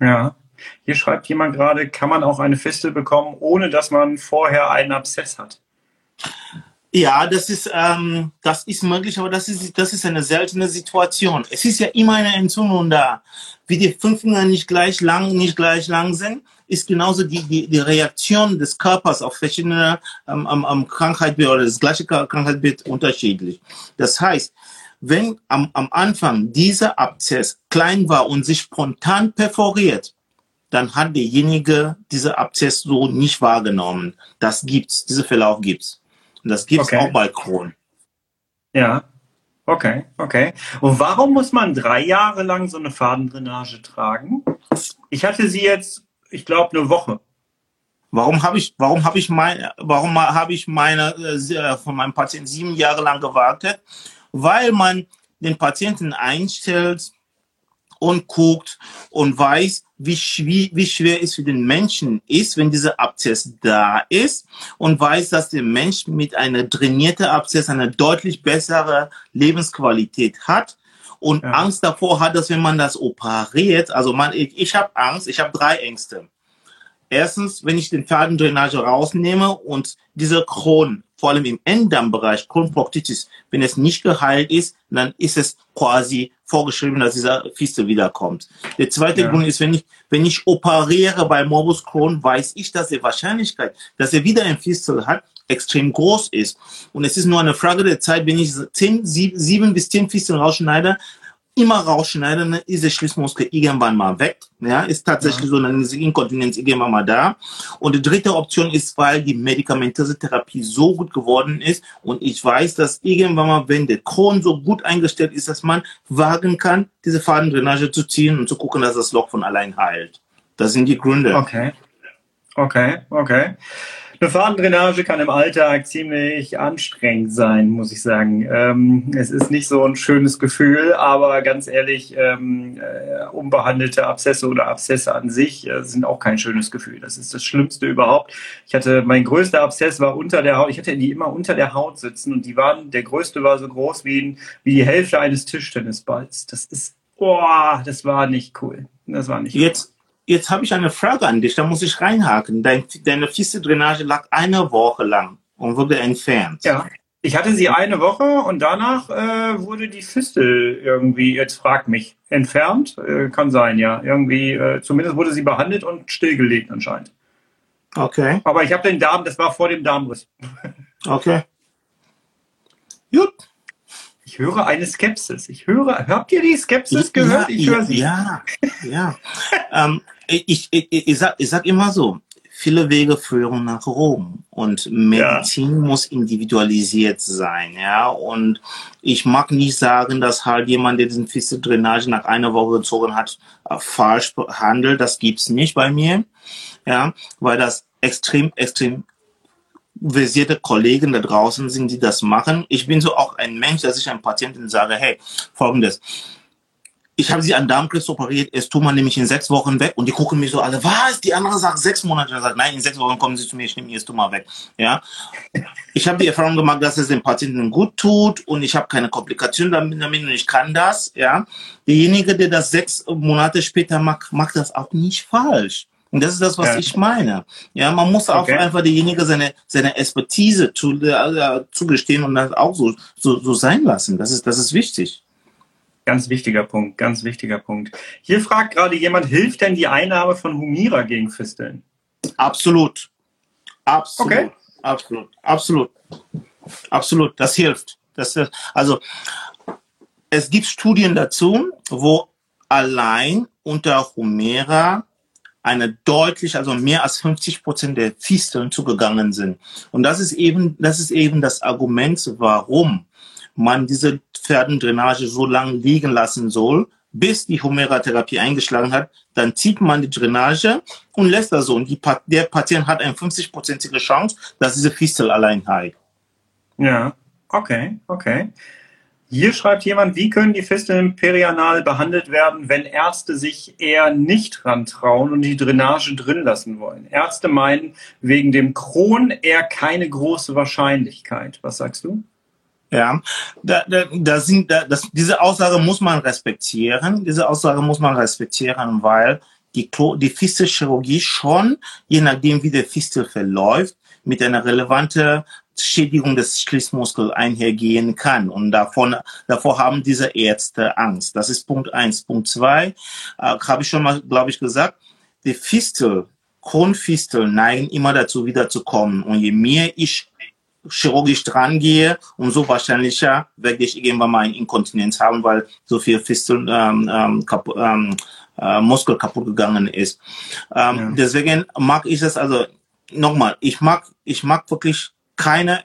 Ja. Hier schreibt jemand gerade, kann man auch eine Fistel bekommen, ohne dass man vorher einen Abszess hat? Ja, das ist, ähm, das ist möglich, aber das ist, das ist eine seltene Situation. Es ist ja immer eine Entzündung da. Wie die fünf Finger nicht gleich lang, nicht gleich lang sind, ist genauso die, die, die Reaktion des Körpers auf verschiedene ähm, am Krankheitsbild oder das gleiche Krankheitsbild unterschiedlich. Das heißt, wenn am, am Anfang dieser Abszess klein war und sich spontan perforiert, dann hat derjenige diese Abszess so nicht wahrgenommen. Das gibt's, diese Verlauf gibt's. Und das gibt's okay. auch bei Crohn. Ja, okay, okay. Und warum muss man drei Jahre lang so eine Fadendrainage tragen? Ich hatte sie jetzt, ich glaube, eine Woche. Warum habe ich, warum habe ich meine, warum habe ich meine äh, von meinem Patienten sieben Jahre lang gewartet? Weil man den Patienten einstellt und guckt und weiß, wie, schwer, wie schwer es für den Menschen ist, wenn dieser Abszess da ist und weiß, dass der Mensch mit einer trainierten Abszess eine deutlich bessere Lebensqualität hat und ja. Angst davor hat, dass wenn man das operiert, also man, ich, ich habe Angst, ich habe drei Ängste. Erstens, wenn ich den Fadendrainage rausnehme und dieser Kron, vor allem im Enddarmbereich, Kronproktitis, wenn es nicht geheilt ist, dann ist es quasi vorgeschrieben, dass dieser Fistel wiederkommt. Der zweite Ja. Grund ist, wenn ich, wenn ich operiere bei Morbus Crohn, weiß ich, dass die Wahrscheinlichkeit, dass er wieder ein Fistel hat, extrem groß ist. Und es ist nur eine Frage der Zeit, wenn ich zehn, sieben, sieben bis zehn Fisteln rausschneide, immer rausschneide, dann ist der Schließmuskel irgendwann mal weg. Ja, ist tatsächlich so, dann ist Inkontinenz irgendwann mal da. Und die dritte Option ist, weil die medikamentöse Therapie so gut geworden ist und ich weiß, dass irgendwann mal, wenn der Kron so gut eingestellt ist, dass man wagen kann, diese Fadendrainage zu ziehen und zu gucken, dass das Loch von allein heilt. Das sind die Gründe. Okay. Okay, okay. Eine Fadendrainage kann im Alltag ziemlich anstrengend sein, muss ich sagen. Ähm, es ist nicht so ein schönes Gefühl, aber ganz ehrlich, ähm, äh, unbehandelte Abszesse oder Abszesse an sich äh, sind auch kein schönes Gefühl. Das ist das Schlimmste überhaupt. Ich hatte, mein größter Abszess war unter der Haut. Ich hatte die immer unter der Haut sitzen und die waren, der größte war so groß wie, ein, wie die Hälfte eines Tischtennisballs. Das ist, boah, das war nicht cool. Das war nicht cool. Jetzt, jetzt habe ich eine Frage an dich, da muss ich reinhaken. Dein, deine Fisteldrainage lag eine Woche lang und wurde entfernt. Ja. Ich hatte sie eine Woche und danach äh, wurde die Fistel irgendwie, jetzt frag mich, entfernt. Äh, kann sein, ja. Irgendwie, äh, zumindest wurde sie behandelt und stillgelegt anscheinend. Okay, Aber ich habe den Darm, das war vor dem Darmriss. okay. Gut. Ich höre eine Skepsis. Ich höre, habt ihr die Skepsis gehört? Ich ja, höre sie. Ja, ja. ähm, ich, ich, ich, sag, ich sag immer so, viele Wege führen nach Rom und Medizin muss individualisiert sein, ja. Und ich mag nicht sagen, dass halt jemand, der diesen Fisteldrainage nach einer Woche gezogen hat, äh, falsch handelt. Das gibt's nicht bei mir, ja, weil das extrem, extrem versierte Kollegen da draußen sind, die das machen. Ich bin so auch ein Mensch, dass ich einem Patienten sage, hey, folgendes. Ich habe sie an Darmkrebs operiert, es tut man nämlich in sechs Wochen weg und die gucken mich so alle, was? Die andere sagt sechs Monate. Und sagt, nein, in sechs Wochen kommen sie zu mir, ich nehme ihr Tumor weg. Ja. Ich habe die Erfahrung gemacht, dass es dem Patienten gut tut und ich habe keine Komplikationen damit, damit und ich kann das. Ja. Derjenige, der das sechs Monate später macht, macht das auch nicht falsch. Und das ist das, was Ja. ich meine. Ja, man muss auch Okay. einfach derjenige seine, seine Expertise zu, äh, zugestehen und das auch so, so, so sein lassen. Das ist, das ist wichtig. Ganz wichtiger Punkt, ganz wichtiger Punkt. Hier fragt gerade jemand, hilft denn die Einnahme von Humira gegen Fisteln? Absolut. Absolut. Okay. Absolut. Absolut. Absolut. Das hilft. Das, hilft. also, es gibt Studien dazu, wo allein unter Humera eine deutlich, also mehr als 50 Prozent der Fisteln zugegangen sind. Und das ist eben, das ist eben das Argument, warum man diese Pferdendrainage so lange liegen lassen soll, bis die Humera-Therapie eingeschlagen hat. Dann zieht man die Drainage und lässt das so. Und Pa- der Patient hat eine 50-prozentige Chance, dass diese Fistel allein heilt. Ja, okay, okay. Hier schreibt jemand, wie können die Fisteln perianal behandelt werden, wenn Ärzte sich eher nicht rantrauen und die Drainage drin lassen wollen? Ärzte meinen wegen dem Kron eher keine große Wahrscheinlichkeit. Was sagst du? Ja, da, da, da sind, da, das, diese Aussage muss man respektieren. Diese Aussage muss man respektieren, weil die, die Fistelchirurgie schon, je nachdem wie der Fistel verläuft, mit einer relevanten Schädigung des Schließmuskels einhergehen kann. Und davon, davor haben diese Ärzte Angst. Das ist Punkt eins. Punkt zwei, äh, habe ich schon mal, glaube ich, gesagt, die Fistel, Kronfistel neigen immer dazu wiederzukommen. Und je mehr ich chirurgisch dran gehe, umso wahrscheinlicher werde ich irgendwann mal Inkontinenz haben, weil so viel Fistel, ähm, ähm, kapu ähm, äh, Muskel kaputt gegangen ist. Ähm, Ja. Deswegen mag ich das also nochmal. Ich mag, ich mag wirklich keine.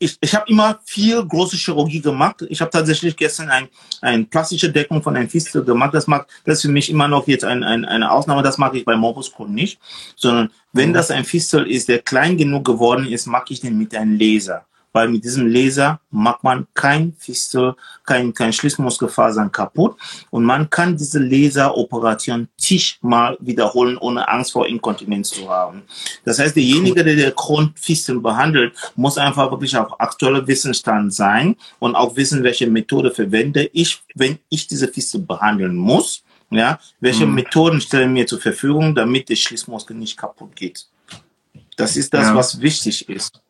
Ich, ich habe immer viel große Chirurgie gemacht. Ich habe tatsächlich gestern ein, eine plastische Deckung von einem Fistel gemacht. Das mag, das ist für mich immer noch jetzt ein, ein, eine Ausnahme. Das mag ich bei Morbus Crohn nicht, sondern wenn das ein Fistel ist, der klein genug geworden ist, mag ich den mit einem Laser. Weil mit diesem Laser macht man kein Fistel, kein, kein Schließmuskelfasern kaputt. Und man kann diese Laseroperation zigmal wiederholen, ohne Angst vor Inkontinenz zu haben. Das heißt, derjenige, der der Kronfistel behandelt, muss einfach wirklich auf aktueller Wissensstand sein und auch wissen, welche Methode verwende ich, wenn ich diese Fistel behandeln muss. Ja, welche Mhm. Methoden stellen mir zur Verfügung, damit der Schließmuskel nicht kaputt geht? Das ist das, Ja. was wichtig ist.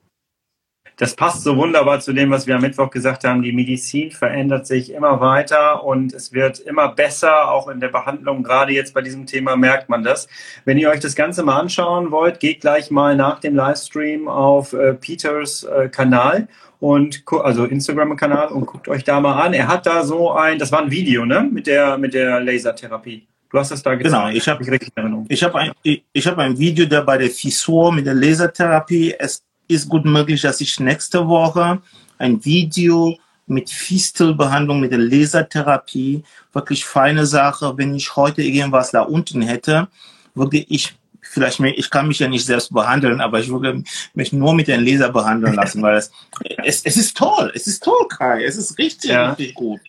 Das passt so wunderbar zu dem, was wir am Mittwoch gesagt haben. Die Medizin verändert sich immer weiter und es wird immer besser, auch in der Behandlung. Gerade jetzt bei diesem Thema merkt man das. Wenn ihr euch das Ganze mal anschauen wollt, geht gleich mal nach dem Livestream auf äh, Peters äh, Kanal und also Instagram-Kanal und guckt euch da mal an. Er hat da so ein, das war ein Video, ne, mit der mit der Lasertherapie. Du hast das da gezeigt. Genau, ich habe ich habe ein, ich, ich habe ein Video da bei der Fissur mit der Lasertherapie. Es ist gut möglich, dass ich nächste Woche ein Video mit Fistelbehandlung mit der Lasertherapie, wirklich feine Sache. Wenn ich heute irgendwas da unten hätte, würde ich vielleicht, ich kann mich ja nicht selbst behandeln, aber ich würde mich nur mit dem Laser behandeln lassen, weil es, es, es ist toll, es ist toll, Kai, es ist richtig, ja. richtig gut.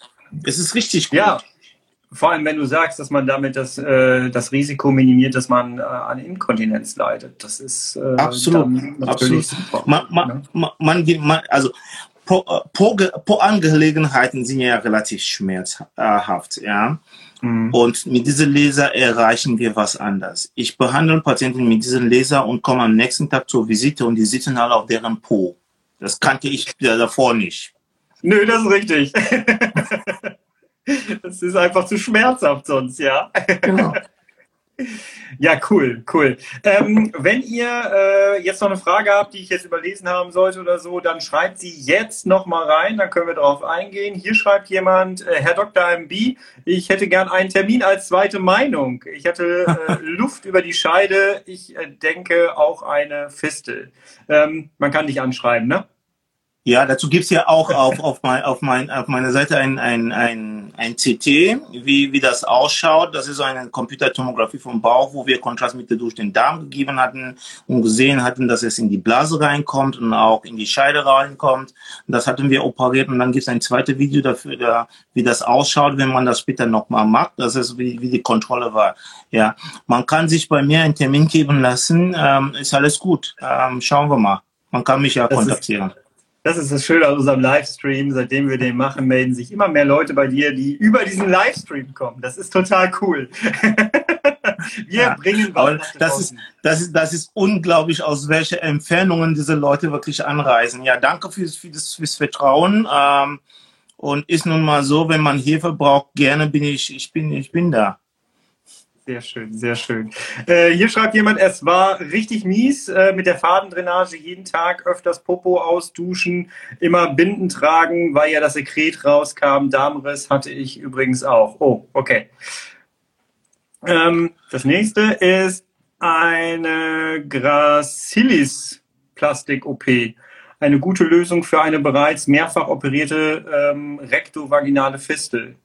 Es ist richtig gut. Ja. Vor allem, wenn du sagst, dass man damit das, äh, das Risiko minimiert, dass man äh, an Inkontinenz leidet. Das ist äh, absolut, absolut. Super, man, man, ne? man, man, also pro, äh, pro, pro Angelegenheiten sind ja relativ schmerzhaft, ja. Mhm. Und mit diesem Laser erreichen wir was anderes. Ich behandle Patienten mit diesem Laser und komme am nächsten Tag zur Visite und die sitzen alle auf deren Po. Das kannte ich davor nicht. Nö, das ist richtig. Das ist einfach zu schmerzhaft sonst, ja. Genau. Ja, cool, cool. Ähm, wenn ihr äh, jetzt noch eine Frage habt, die ich jetzt überlesen haben sollte oder so, dann schreibt sie jetzt noch mal rein, dann können wir darauf eingehen. Hier schreibt jemand, äh, Herr Dr. MB, ich hätte gern einen Termin als zweite Meinung. Ich hatte äh, Luft über die Scheide, ich äh, denke auch eine Fistel. Ähm, man kann dich anschreiben, ne? Ja, dazu gibt's ja auch auf, auf, mein, auf, mein, auf meiner Seite ein, ein, ein, ein CT, wie, wie das ausschaut. Das ist so eine Computertomographie vom Bauch, wo wir Kontrastmittel durch den Darm gegeben hatten und gesehen hatten, dass es in die Blase reinkommt und auch in die Scheide reinkommt. Das hatten wir operiert und dann gibt's ein zweites Video dafür, da, wie das ausschaut, wenn man das später nochmal macht. Das ist, wie, wie die Kontrolle war. Ja, man kann sich bei mir einen Termin geben lassen. Ähm, ist alles gut. Ähm, schauen wir mal. Man kann mich ja das kontaktieren. Ist das ist das Schöne an unserem Livestream. Seitdem wir den machen, melden sich immer mehr Leute bei dir, die über diesen Livestream kommen. Das ist total cool. wir ja, bringen was das ist, das ist Das ist unglaublich, aus welchen Entfernungen diese Leute wirklich anreisen. Ja, danke fürs, fürs, fürs Vertrauen. Ähm, und ist nun mal so, wenn man Hilfe braucht, gerne bin ich, ich bin, ich bin da. Sehr schön, sehr schön. Äh, hier schreibt jemand, es war richtig mies äh, mit der Fadendrainage, jeden Tag öfters Popo ausduschen, immer Binden tragen, weil ja das Sekret rauskam. Darmriss hatte ich übrigens auch. Oh, okay. Ähm, das nächste ist eine Gracilis Plastik-OP. Eine gute Lösung für eine bereits mehrfach operierte ähm, rektovaginale Fistel.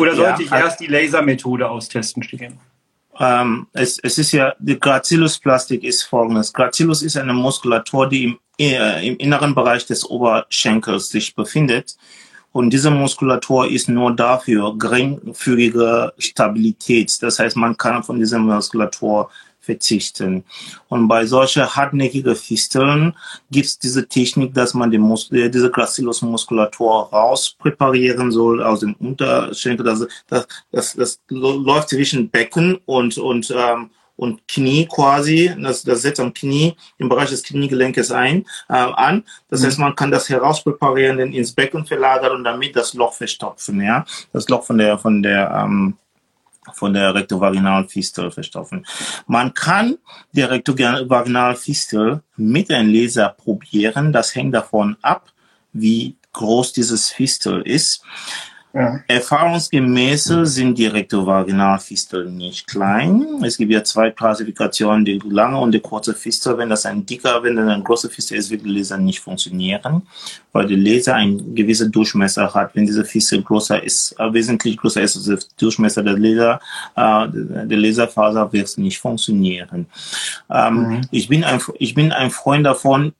Oder sollte ja, ich erst die Lasermethode austesten, Stigen? Ähm, es, es ist ja, die Gracillus-Plastik ist folgendes. Gracillus ist eine Muskulatur, die im, äh, im inneren Bereich des Oberschenkels sich befindet. Und diese Muskulatur ist nur dafür geringfügige Stabilität. Das heißt, man kann von dieser Muskulatur verzichten. Und bei solchen hartnäckigen Fisteln gibt es diese Technik, dass man die Muskel, diese Gracilusmuskulatur rauspräparieren soll aus dem Unterschenkel. Das, das, das, das läuft zwischen Becken und, und, ähm, und Knie quasi, das, das setzt am Knie, im Bereich des Kniegelenkes ein, äh, an. Das mhm. heißt, man kann das herauspräparieren, ins Becken verlagern und damit das Loch verstopfen, ja. Das Loch von der, von der, ähm, von der Rektovaginalfistel verstopfen. Man kann die Rektovaginalfistel mit einem Laser probieren. Das hängt davon ab, wie groß dieses Fistel ist. Ja. Erfahrungsgemäß sind die Rektovaginalfisteln nicht klein. Es gibt ja zwei Klassifikationen, die lange und die kurze Fistel. Wenn das ein dicker, wenn das ein großer Fistel ist, wird der Laser nicht funktionieren, weil der Laser einen gewissen Durchmesser hat. Wenn diese Fistel größer ist, äh, wesentlich größer ist als der Durchmesser der Laser, äh, der Laserfaser wird nicht funktionieren. Ähm, mhm. ich bin ein, ich bin ein Freund davon,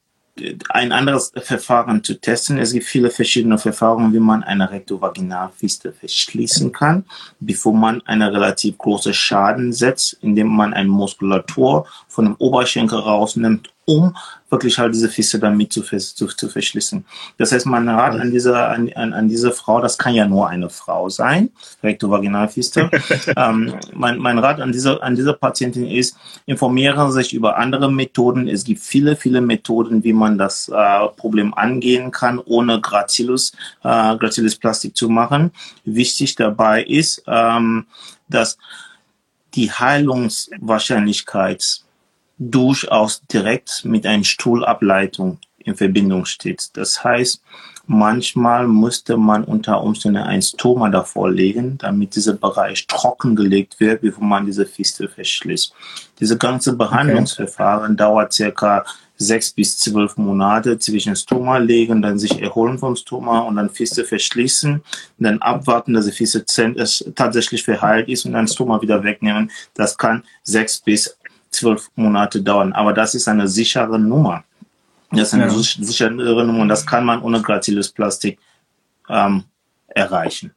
ein anderes Verfahren zu testen. Es gibt viele verschiedene Verfahren, wie man eine Rektovaginalfiste verschließen kann, bevor man eine relativ große Schaden setzt, indem man eine Muskulatur von dem Oberschenkel rausnimmt um wirklich halt diese Fiste dann mit zu, zu, zu verschließen. Das heißt, mein Rat an diese, an, an, an diese Frau, das kann ja nur eine Frau sein, Rektovaginalfiste. ähm, mein, mein Rat an diese, an diese Patientin ist, informieren sich über andere Methoden. Es gibt viele, viele Methoden, wie man das äh, Problem angehen kann, ohne Grazillus, äh, Grazillus Plastik zu machen. Wichtig dabei ist, ähm, dass die Heilungswahrscheinlichkeit durchaus direkt mit einer Stuhlableitung in Verbindung steht. Das heißt, manchmal musste man unter Umständen ein Stoma davor legen, damit dieser Bereich trockengelegt wird, bevor man diese Fistel verschließt. Diese ganze Behandlungsverfahren okay. dauert circa sechs bis zwölf Monate zwischen Stoma legen, dann sich erholen vom Stoma und dann Fiste verschließen, dann abwarten, dass die Fiste tatsächlich verheilt ist und dann Stoma wieder wegnehmen. Das kann sechs bis zwölf Monate dauern. Aber das ist eine sichere Nummer. Das ist eine ja. sichere Nummer und das kann man ohne Grazillus Plastik ähm, erreichen.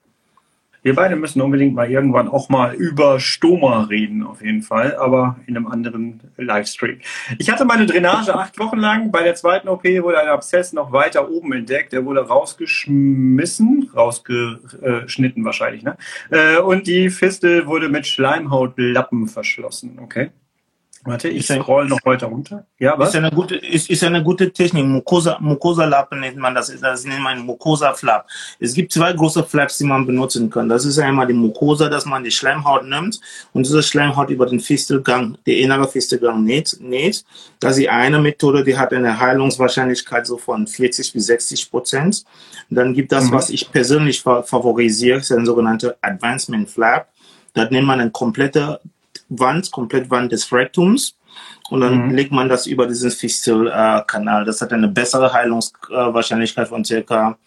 Wir beide müssen unbedingt mal irgendwann auch mal über Stoma reden, auf jeden Fall, aber in einem anderen Livestream. Ich hatte meine Drainage acht Wochen lang. Bei der zweiten OP wurde ein Abszess noch weiter oben entdeckt. Der wurde rausgeschmissen, rausgeschnitten wahrscheinlich, ne? Äh, und die Fistel wurde mit Schleimhautlappen verschlossen, okay? Warte, ich scroll noch weiter runter. Ja, was? Ist eine gute, ist, ist eine gute Technik. Mucosa, Mucosa Lappen nennt man das. Das nennt man Mucosa Flap. Es gibt zwei große Flaps, die man benutzen kann. Das ist einmal die Mucosa, dass man die Schleimhaut nimmt und diese Schleimhaut über den Fistelgang, die innere Fistelgang näht, näht. Das ist eine Methode, die hat eine Heilungswahrscheinlichkeit so von 40 bis 60 Prozent. Dann gibt das, mhm. was ich persönlich favorisiere, ist ein sogenannter Advancement Flap. Da nimmt man eine komplette Wand, komplett Wand des Rektums. Und dann mhm. legt man das über diesen Fistelkanal. das hat eine bessere Heilungswahrscheinlichkeit von circa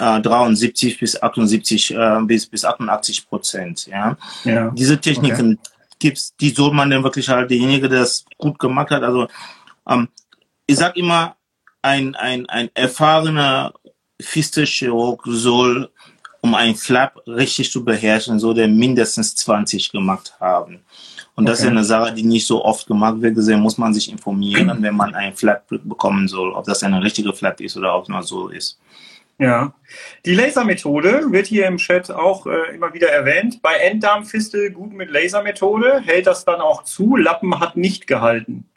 äh, 73 bis 78 äh, bis, bis 88 Prozent. Ja? ja. Diese Techniken okay. gibt's, die soll man dann wirklich halt derjenige, der das gut gemacht hat. Also ähm, ich sag immer, ein, ein, ein erfahrener Fistelchirurg soll, um ein Flap richtig zu beherrschen, so der mindestens 20 gemacht haben. Und das okay. ist ja eine Sache, die nicht so oft gemacht wird. Deswegen muss man sich informieren, wenn man ein Flap bekommen soll, ob das eine richtige Flap ist oder ob es mal so ist. Ja, die Lasermethode wird hier im Chat auch äh, immer wieder erwähnt. Bei Enddarmfistel gut mit Lasermethode. Hält das dann auch zu? Lappen hat nicht gehalten.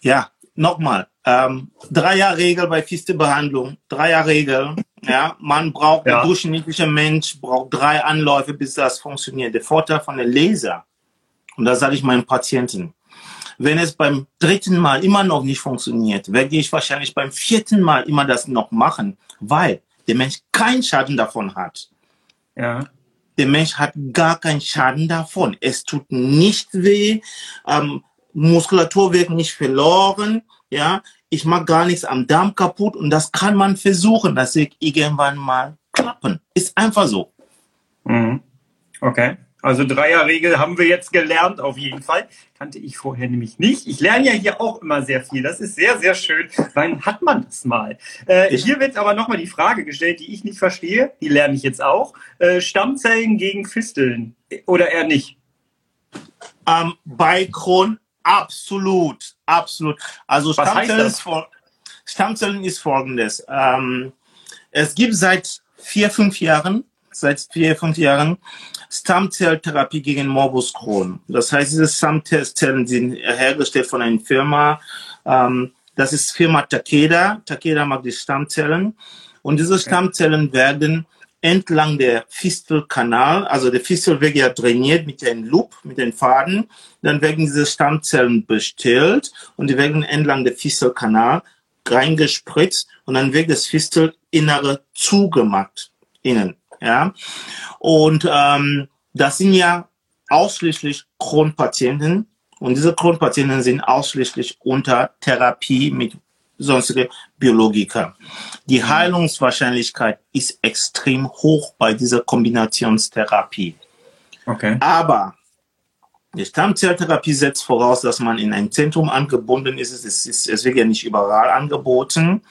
Ja, nochmal. Ähm, Dreierregel bei Fistelbehandlung. Dreierregel. Ja, man braucht, ja. ein durchschnittlicher Mensch braucht drei Anläufe, bis das funktioniert. Der Vorteil von der Laser und das sage ich meinen Patienten. Wenn es beim dritten Mal immer noch nicht funktioniert, werde ich wahrscheinlich beim vierten Mal immer das noch machen, weil der Mensch keinen Schaden davon hat. Ja. Der Mensch hat gar keinen Schaden davon. Es tut nicht weh, ähm, Muskulatur wird nicht verloren, ja. Ich mache gar nichts am Darm kaputt und das kann man versuchen, dass wird irgendwann mal klappen. Ist einfach so. Mhm. Okay. Also Dreierregel haben wir jetzt gelernt, auf jeden Fall. Kannte ich vorher nämlich nicht. Ich lerne ja hier auch immer sehr viel. Das ist sehr, sehr schön. Wann hat man das mal? Äh, hier wird aber nochmal die Frage gestellt, die ich nicht verstehe. Die lerne ich jetzt auch. Äh, Stammzellen gegen Fisteln oder eher nicht? Ähm, bei Crohn absolut, absolut. Also Stammzellen ist, Stammzellen ist folgendes. Ähm, es gibt seit vier, fünf Jahren, seit vier, fünf Jahren Stammzelltherapie gegen Morbus Crohn. Das heißt, diese Stammzellen sind hergestellt von einer Firma, ähm, das ist Firma Takeda. Takeda macht die Stammzellen. Und diese Stammzellen werden entlang der Fistelkanal, also der Fistel wird ja trainiert mit dem Loop, mit den Faden. Dann werden diese Stammzellen bestellt und die werden entlang der Fistelkanal reingespritzt und dann wird das Fistelinnere zugemacht innen. Ja, und ähm, das sind ja ausschließlich Kronpatienten und diese Kronpatienten sind ausschließlich unter Therapie mit sonstige Biologiker. Die mhm. Heilungswahrscheinlichkeit ist extrem hoch bei dieser Kombinationstherapie. Okay. Aber Die Stammzelltherapie setzt voraus, dass man in ein Zentrum angebunden ist. Es, ist, es wird ja nicht überall angeboten.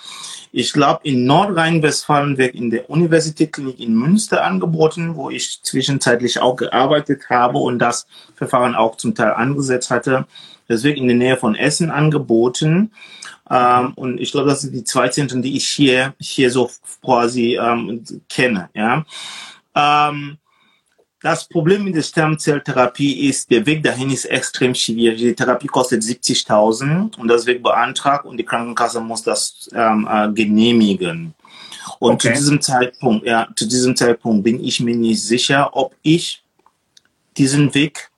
Ich glaube, in Nordrhein-Westfalen wird in der Universitätsklinik in Münster angeboten, wo ich zwischenzeitlich auch gearbeitet habe und das Verfahren auch zum Teil angesetzt hatte. Das wird in der Nähe von Essen angeboten. Ähm, und ich glaube, das sind die zwei Zentren, die ich hier, hier so quasi ähm, kenne. Ja. Ähm, das Problem mit der Stammzelltherapie ist, der Weg dahin ist extrem schwierig. Die Therapie kostet 70.000 und das wird beantragt und die Krankenkasse muss das ähm, äh, genehmigen. Und okay. zu diesem Zeitpunkt, ja, zu diesem Zeitpunkt bin ich mir nicht sicher, ob ich diesen Weg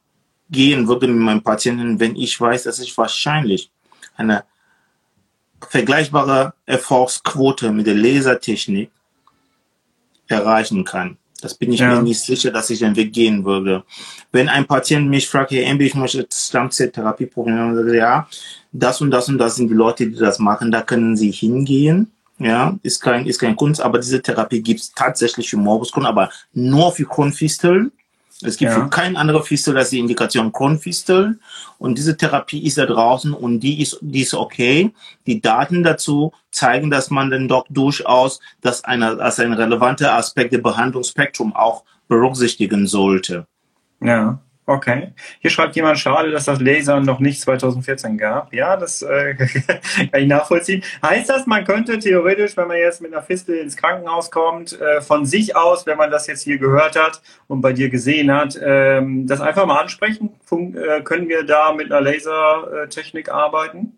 gehen würde mit meinem Patienten, wenn ich weiß, dass ich wahrscheinlich eine vergleichbare Erfolgsquote mit der Lasertechnik erreichen kann. Das bin ich ja. mir nicht sicher, dass ich den Weg gehen würde. Wenn ein Patient mich fragt, Herr Embe, ich möchte Stammzelltherapie probieren, dann sage ich, ja, das und das und das sind die Leute, die das machen, da können Sie hingehen. Ja, ist kein, ist kein Kunst, aber diese Therapie gibt es tatsächlich für Morbus Crohn, aber nur für Kronfisteln. Es gibt ja. für kein anderer Fistel als die Indikation Kronfistel. Und diese Therapie ist da draußen und die ist, die ist okay. Die Daten dazu zeigen, dass man dann doch durchaus das eine, als ein relevanter Aspekt der Behandlungsspektrum auch berücksichtigen sollte. Ja. Okay. Hier schreibt jemand, schade, dass das Laser noch nicht 2014 gab. Ja, das äh, kann ich nachvollziehen. Heißt das, man könnte theoretisch, wenn man jetzt mit einer Fistel ins Krankenhaus kommt, äh, von sich aus, wenn man das jetzt hier gehört hat und bei dir gesehen hat, ähm, das einfach mal ansprechen? Fun äh, können wir da mit einer Lasertechnik arbeiten?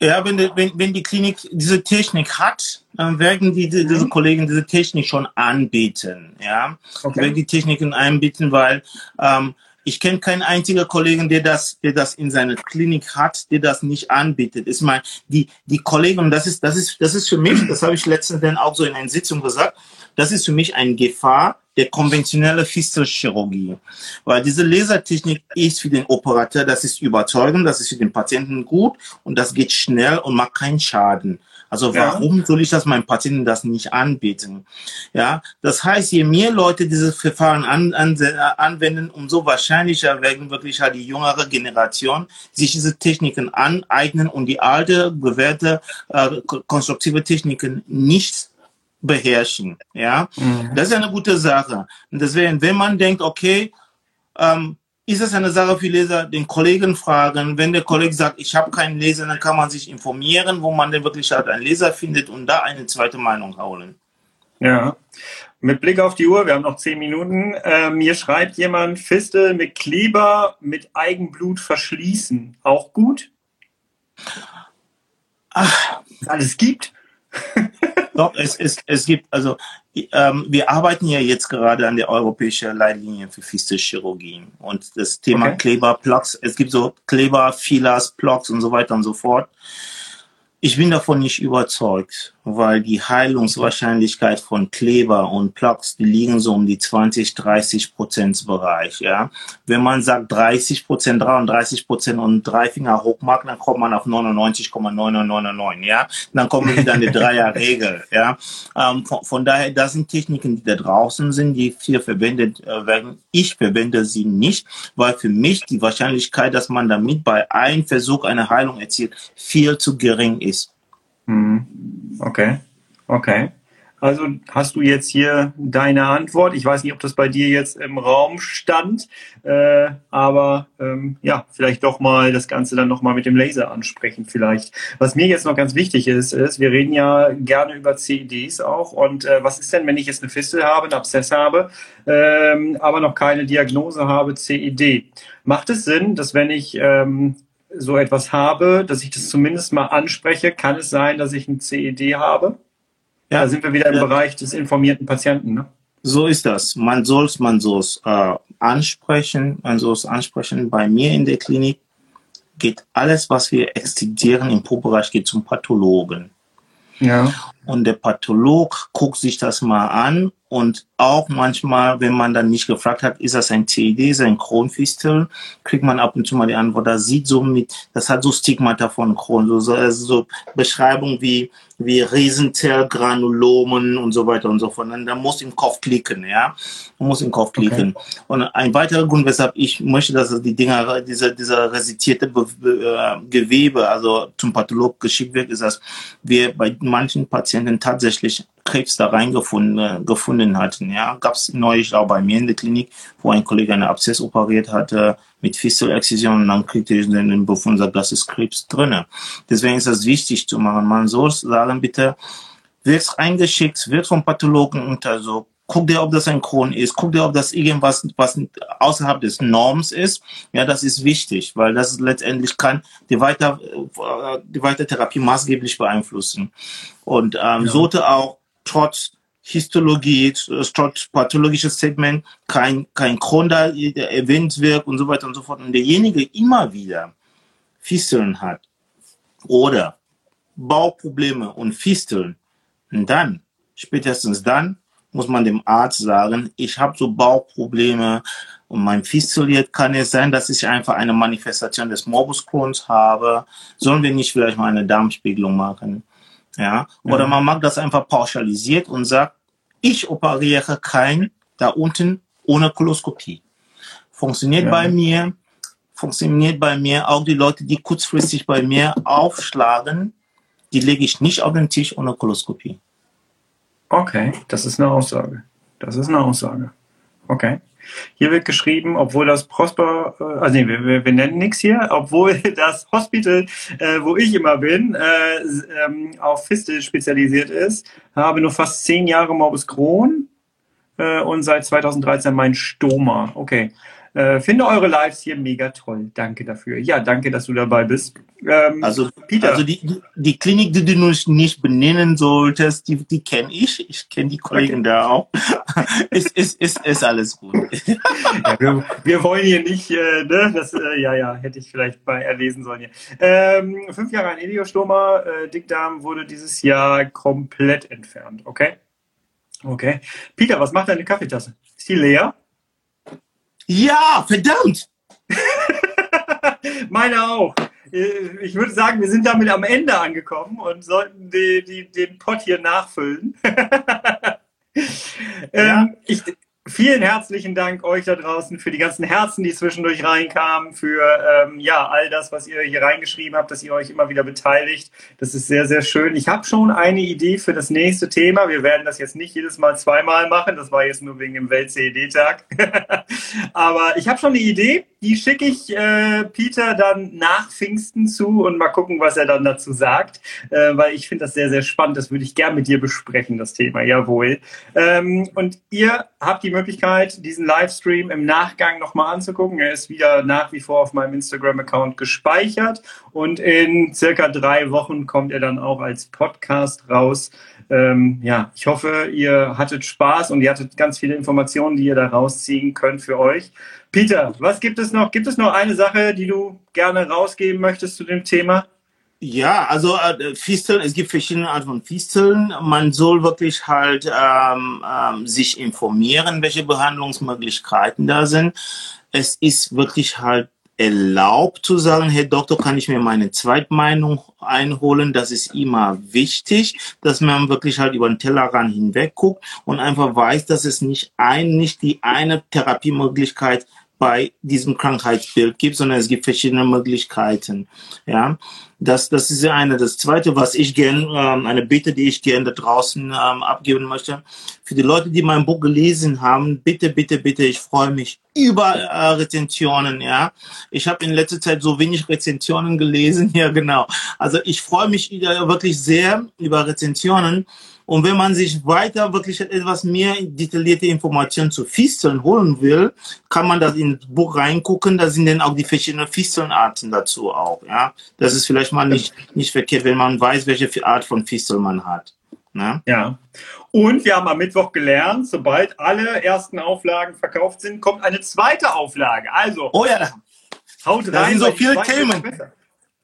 Ja, wenn die, wenn, wenn die Klinik diese Technik hat, dann werden die, die diese mhm. Kollegen diese Technik schon anbieten. Ja, okay. werden die Techniken anbieten, weil ähm, ich kenne keinen einzigen Kollegen, der das, der das in seiner Klinik hat, der das nicht anbietet. Ich meine, die, die Kollegen, das ist, das ist, das ist für mich, das habe ich letztens dann auch so in einer Sitzung gesagt, das ist für mich eine Gefahr der konventionelle Fistelchirurgie. Weil diese Lasertechnik ist für den Operateur, das ist überzeugend, das ist für den Patienten gut und das geht schnell und macht keinen Schaden. Also warum ja. soll ich das meinem Patienten das nicht anbieten? Ja, das heißt, je mehr Leute dieses Verfahren an, an, anwenden, umso wahrscheinlicher werden wirklich halt die jüngere Generation sich diese Techniken aneignen und die alte, bewährte äh, konstruktive Techniken nicht beherrschen. Ja, mhm. das ist eine gute Sache. Und deswegen, wenn man denkt, okay, ähm, ist es eine Sache für Leser, den Kollegen fragen. Wenn der Kollege sagt, ich habe keinen Leser, dann kann man sich informieren, wo man denn wirklich halt einen Leser findet und da eine zweite Meinung holen. Ja. Mit Blick auf die Uhr, wir haben noch zehn Minuten. Äh, mir schreibt jemand, Fistel mit Kleber mit Eigenblut verschließen. Auch gut? Ach, alles gibt. Doch, es, es, es gibt, also ähm, wir arbeiten ja jetzt gerade an der europäischen Leitlinie für Fistelchirurgie und das Thema okay. Kleber, Plugs, es gibt so Kleber, Fillers, Plugs und so weiter und so fort. Ich bin davon nicht überzeugt, weil die Heilungswahrscheinlichkeit von Kleber und Plaques, die liegen so um die 20, 30 Prozent Bereich, ja. Wenn man sagt 30 Prozent, 33 Prozent und drei Finger hoch mag, dann kommt man auf 99,999, ja. Dann kommen wir wieder an die Dreierregel, ja. Ähm, von, von, daher, das sind Techniken, die da draußen sind, die hier verwendet äh, werden. Ich verwende sie nicht, weil für mich die Wahrscheinlichkeit, dass man damit bei einem Versuch eine Heilung erzielt, viel zu gering ist. Hm. Okay, okay. Also hast du jetzt hier deine Antwort. Ich weiß nicht, ob das bei dir jetzt im Raum stand, äh, aber ähm, ja, vielleicht doch mal das Ganze dann nochmal mit dem Laser ansprechen vielleicht. Was mir jetzt noch ganz wichtig ist, ist, wir reden ja gerne über CEDs auch und äh, was ist denn, wenn ich jetzt eine Fistel habe, einen Abszess habe, ähm, aber noch keine Diagnose habe, CED? Macht es Sinn, dass wenn ich ähm, so etwas habe, dass ich das zumindest mal anspreche, kann es sein, dass ich ein CED habe? Ja. Da sind wir wieder im ja. Bereich des informierten Patienten. Ne? So ist das. Man soll es man äh, ansprechen, man soll es ansprechen. Bei mir in der Klinik geht alles, was wir exzidieren im Pro-Bereich, geht zum Pathologen. Ja. Und der Patholog guckt sich das mal an und auch manchmal, wenn man dann nicht gefragt hat, ist das ein CID, ist ein Kronfistel, kriegt man ab und zu mal die Antwort, das sieht so mit, das hat so Stigmata von Kron, so, so, also so Beschreibungen wie, wie Riesenzellgranulomen und so weiter und so fort. Und da muss im Kopf klicken, ja. Man muss im Kopf klicken. Okay. Und ein weiterer Grund, weshalb ich möchte, dass die Dinger, diese, dieser resitierte Be Be äh, Gewebe, also zum Patholog geschickt wird, ist, dass wir bei manchen Patienten tatsächlich Krebs da reingefunden äh, gefunden hatten. Ja, gab es neulich auch bei mir in der Klinik, wo ein Kollege eine Abszess operiert hatte mit Fistelexzision und dann kriegte ich den Befund, sagt, das ist Krebs drinne. Deswegen ist das wichtig zu machen. Man soll sagen, bitte, wird eingeschickt, wird vom Pathologen untersucht, guck dir, ob das ein Kron ist, guck dir, ob das irgendwas, was außerhalb des Norms ist. Ja, das ist wichtig, weil das letztendlich kann die weiter, äh, die weitere Therapie maßgeblich beeinflussen. Und ähm, ja. sollte auch trotz Histologie, trotz pathologisches Segment kein, kein Kron da erwähnt wird und so weiter und so fort. Und derjenige immer wieder Fisteln hat oder Bauprobleme und Fisteln, und dann, spätestens dann, muss man dem Arzt sagen, ich habe so Bauchprobleme und mein fistoliert, kann es sein, dass ich einfach eine Manifestation des Morbus Crohns habe. Sollen wir nicht vielleicht mal eine Darmspiegelung machen? Ja, oder ja. man mag das einfach pauschalisiert und sagt, ich operiere kein da unten ohne Koloskopie. Funktioniert ja. bei mir, funktioniert bei mir auch die Leute, die kurzfristig bei mir aufschlagen, die lege ich nicht auf den Tisch ohne Koloskopie. Okay, das ist eine Aussage. Das ist eine Aussage. Okay. Hier wird geschrieben, obwohl das Prosper, äh, also nee, wir, wir nennen nichts hier, obwohl das Hospital, äh, wo ich immer bin, äh, ähm, auf Fistel spezialisiert ist, habe nur fast zehn Jahre Morbus Crohn äh, und seit 2013 mein Stoma. Okay. Äh, finde eure Lives hier mega toll. Danke dafür. Ja, danke, dass du dabei bist. Ähm, also, Peter. Also die, die Klinik, die du nicht benennen solltest, die, die kenne ich. Ich kenne die Kollegen okay. da auch. ist, ist, ist, ist alles gut. ja, wir, wir, wollen hier nicht, äh, ne, das, äh, ja, ja, hätte ich vielleicht mal erlesen sollen hier. Ähm, fünf Jahre ein Idiostoma, äh, Dickdarm wurde dieses Jahr komplett entfernt, okay? Okay. Peter, was macht deine Kaffeetasse? Ist die leer? Ja, verdammt! Meine auch. Ich würde sagen, wir sind damit am Ende angekommen und sollten die, die, den Pott hier nachfüllen. ja. ähm, ich, Vielen herzlichen Dank euch da draußen für die ganzen Herzen, die zwischendurch reinkamen, für ähm, ja all das, was ihr hier reingeschrieben habt, dass ihr euch immer wieder beteiligt. Das ist sehr, sehr schön. Ich habe schon eine Idee für das nächste Thema. Wir werden das jetzt nicht jedes Mal zweimal machen. Das war jetzt nur wegen dem Welt-CED-Tag. Aber ich habe schon eine Idee. Die schicke ich äh, Peter dann nach Pfingsten zu und mal gucken, was er dann dazu sagt. Äh, weil ich finde das sehr, sehr spannend. Das würde ich gern mit dir besprechen, das Thema. Jawohl. Ähm, und ihr habt die Möglichkeit, diesen Livestream im Nachgang nochmal anzugucken. Er ist wieder nach wie vor auf meinem Instagram-Account gespeichert und in circa drei Wochen kommt er dann auch als Podcast raus. Ähm, ja, ich hoffe, ihr hattet Spaß und ihr hattet ganz viele Informationen, die ihr da rausziehen könnt für euch. Peter, was gibt es noch? Gibt es noch eine Sache, die du gerne rausgeben möchtest zu dem Thema? Ja, also äh, Fisteln, es gibt verschiedene Arten von Fisteln. Man soll wirklich halt ähm, ähm, sich informieren, welche Behandlungsmöglichkeiten da sind. Es ist wirklich halt erlaubt zu sagen, Herr Doktor, kann ich mir meine Zweitmeinung einholen? Das ist immer wichtig, dass man wirklich halt über den Tellerrand hinweg guckt und einfach weiß, dass es nicht ein, nicht die eine Therapiemöglichkeit bei diesem Krankheitsbild gibt, sondern es gibt verschiedene Möglichkeiten. Ja, das, das ist ja eine. Das zweite, was ich gern, ähm, eine Bitte, die ich gerne da draußen ähm, abgeben möchte, für die Leute, die mein Buch gelesen haben, bitte, bitte, bitte, ich freue mich über äh, Rezensionen. Ja, ich habe in letzter Zeit so wenig Rezensionen gelesen. Ja, genau. Also ich freue mich wirklich sehr über Rezensionen und wenn man sich weiter wirklich etwas mehr detaillierte Informationen zu Fisteln holen will, kann man das in das Buch reingucken. Da sind dann auch die verschiedenen Fistelnarten dazu auch. Ja, das ist vielleicht mal nicht, nicht verkehrt, wenn man weiß, welche Art von Fistel man hat. Ne? Ja. Und wir haben am Mittwoch gelernt, sobald alle ersten Auflagen verkauft sind, kommt eine zweite Auflage. Also. Oh ja. Haut rein. Da sind so viele Themen.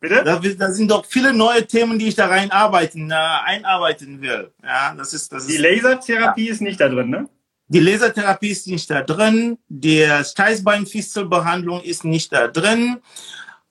Bitte? Da, da, sind doch viele neue Themen, die ich da reinarbeiten, äh, einarbeiten will. Ja, das ist, das die Lasertherapie ja. ist nicht da drin, ne? Die Lasertherapie ist nicht da drin. Die Steißbeinfistelbehandlung ist nicht da drin.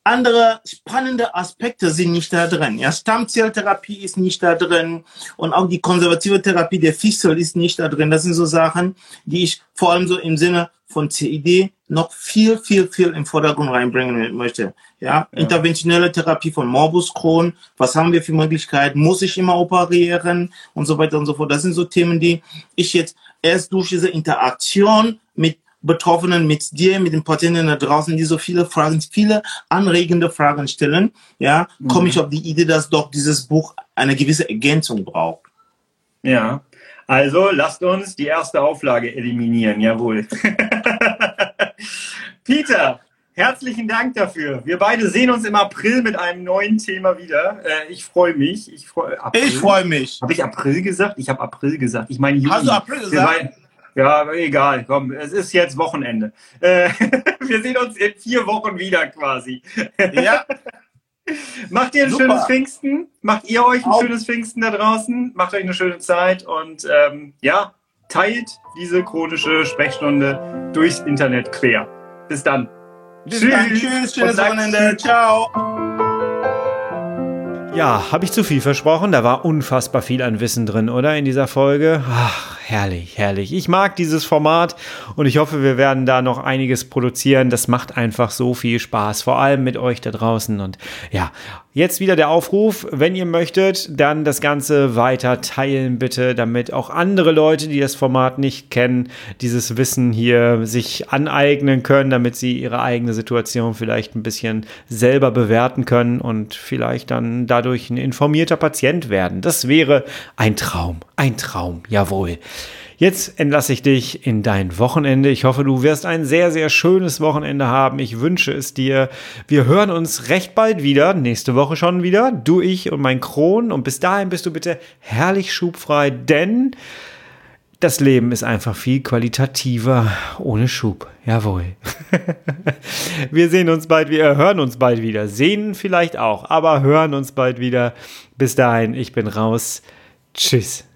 Andere spannende Aspekte sind nicht da drin. Ja, Stammzelltherapie ist nicht da drin und auch die konservative Therapie der Fistel ist nicht da drin. Das sind so Sachen, die ich vor allem so im Sinne von CID noch viel, viel, viel im Vordergrund reinbringen möchte. Ja, ja. interventionelle Therapie von Morbus Crohn. Was haben wir für Möglichkeiten? Muss ich immer operieren? Und so weiter und so fort. Das sind so Themen, die ich jetzt erst durch diese Interaktion mit Betroffenen, mit dir, mit den Patienten da draußen, die so viele Fragen, viele anregende Fragen stellen, ja, mhm. komme ich auf die Idee, dass doch dieses Buch eine gewisse Ergänzung braucht. Ja, also lasst uns die erste Auflage eliminieren, jawohl. Peter, herzlichen Dank dafür. Wir beide sehen uns im April mit einem neuen Thema wieder. Äh, ich freue mich. Ich freue freu mich. Habe ich April gesagt? Ich habe April gesagt. Ich meine Juli. Hast du April gesagt? Ja, egal, komm, es ist jetzt Wochenende. Äh, wir sehen uns in vier Wochen wieder quasi. Ja. Macht ihr ein Super. schönes Pfingsten? Macht ihr euch ein Auch. schönes Pfingsten da draußen? Macht euch eine schöne Zeit und ähm, ja, teilt diese chronische Sprechstunde durchs Internet quer. Bis dann. Bis tschüss. Dann. Tschüss, schönes Wochenende. Ciao. Ja, habe ich zu viel versprochen? Da war unfassbar viel an Wissen drin, oder? In dieser Folge. Ach, herrlich, herrlich. Ich mag dieses Format und ich hoffe, wir werden da noch einiges produzieren. Das macht einfach so viel Spaß, vor allem mit euch da draußen. Und ja, Jetzt wieder der Aufruf, wenn ihr möchtet, dann das Ganze weiter teilen bitte, damit auch andere Leute, die das Format nicht kennen, dieses Wissen hier sich aneignen können, damit sie ihre eigene Situation vielleicht ein bisschen selber bewerten können und vielleicht dann dadurch ein informierter Patient werden. Das wäre ein Traum, ein Traum, jawohl. Jetzt entlasse ich dich in dein Wochenende. Ich hoffe, du wirst ein sehr, sehr schönes Wochenende haben. Ich wünsche es dir. Wir hören uns recht bald wieder, nächste Woche schon wieder. Du, ich und mein Kron. Und bis dahin bist du bitte herrlich schubfrei, denn das Leben ist einfach viel qualitativer ohne Schub. Jawohl. wir sehen uns bald, wir hören uns bald wieder. Sehen vielleicht auch, aber hören uns bald wieder. Bis dahin, ich bin raus. Tschüss.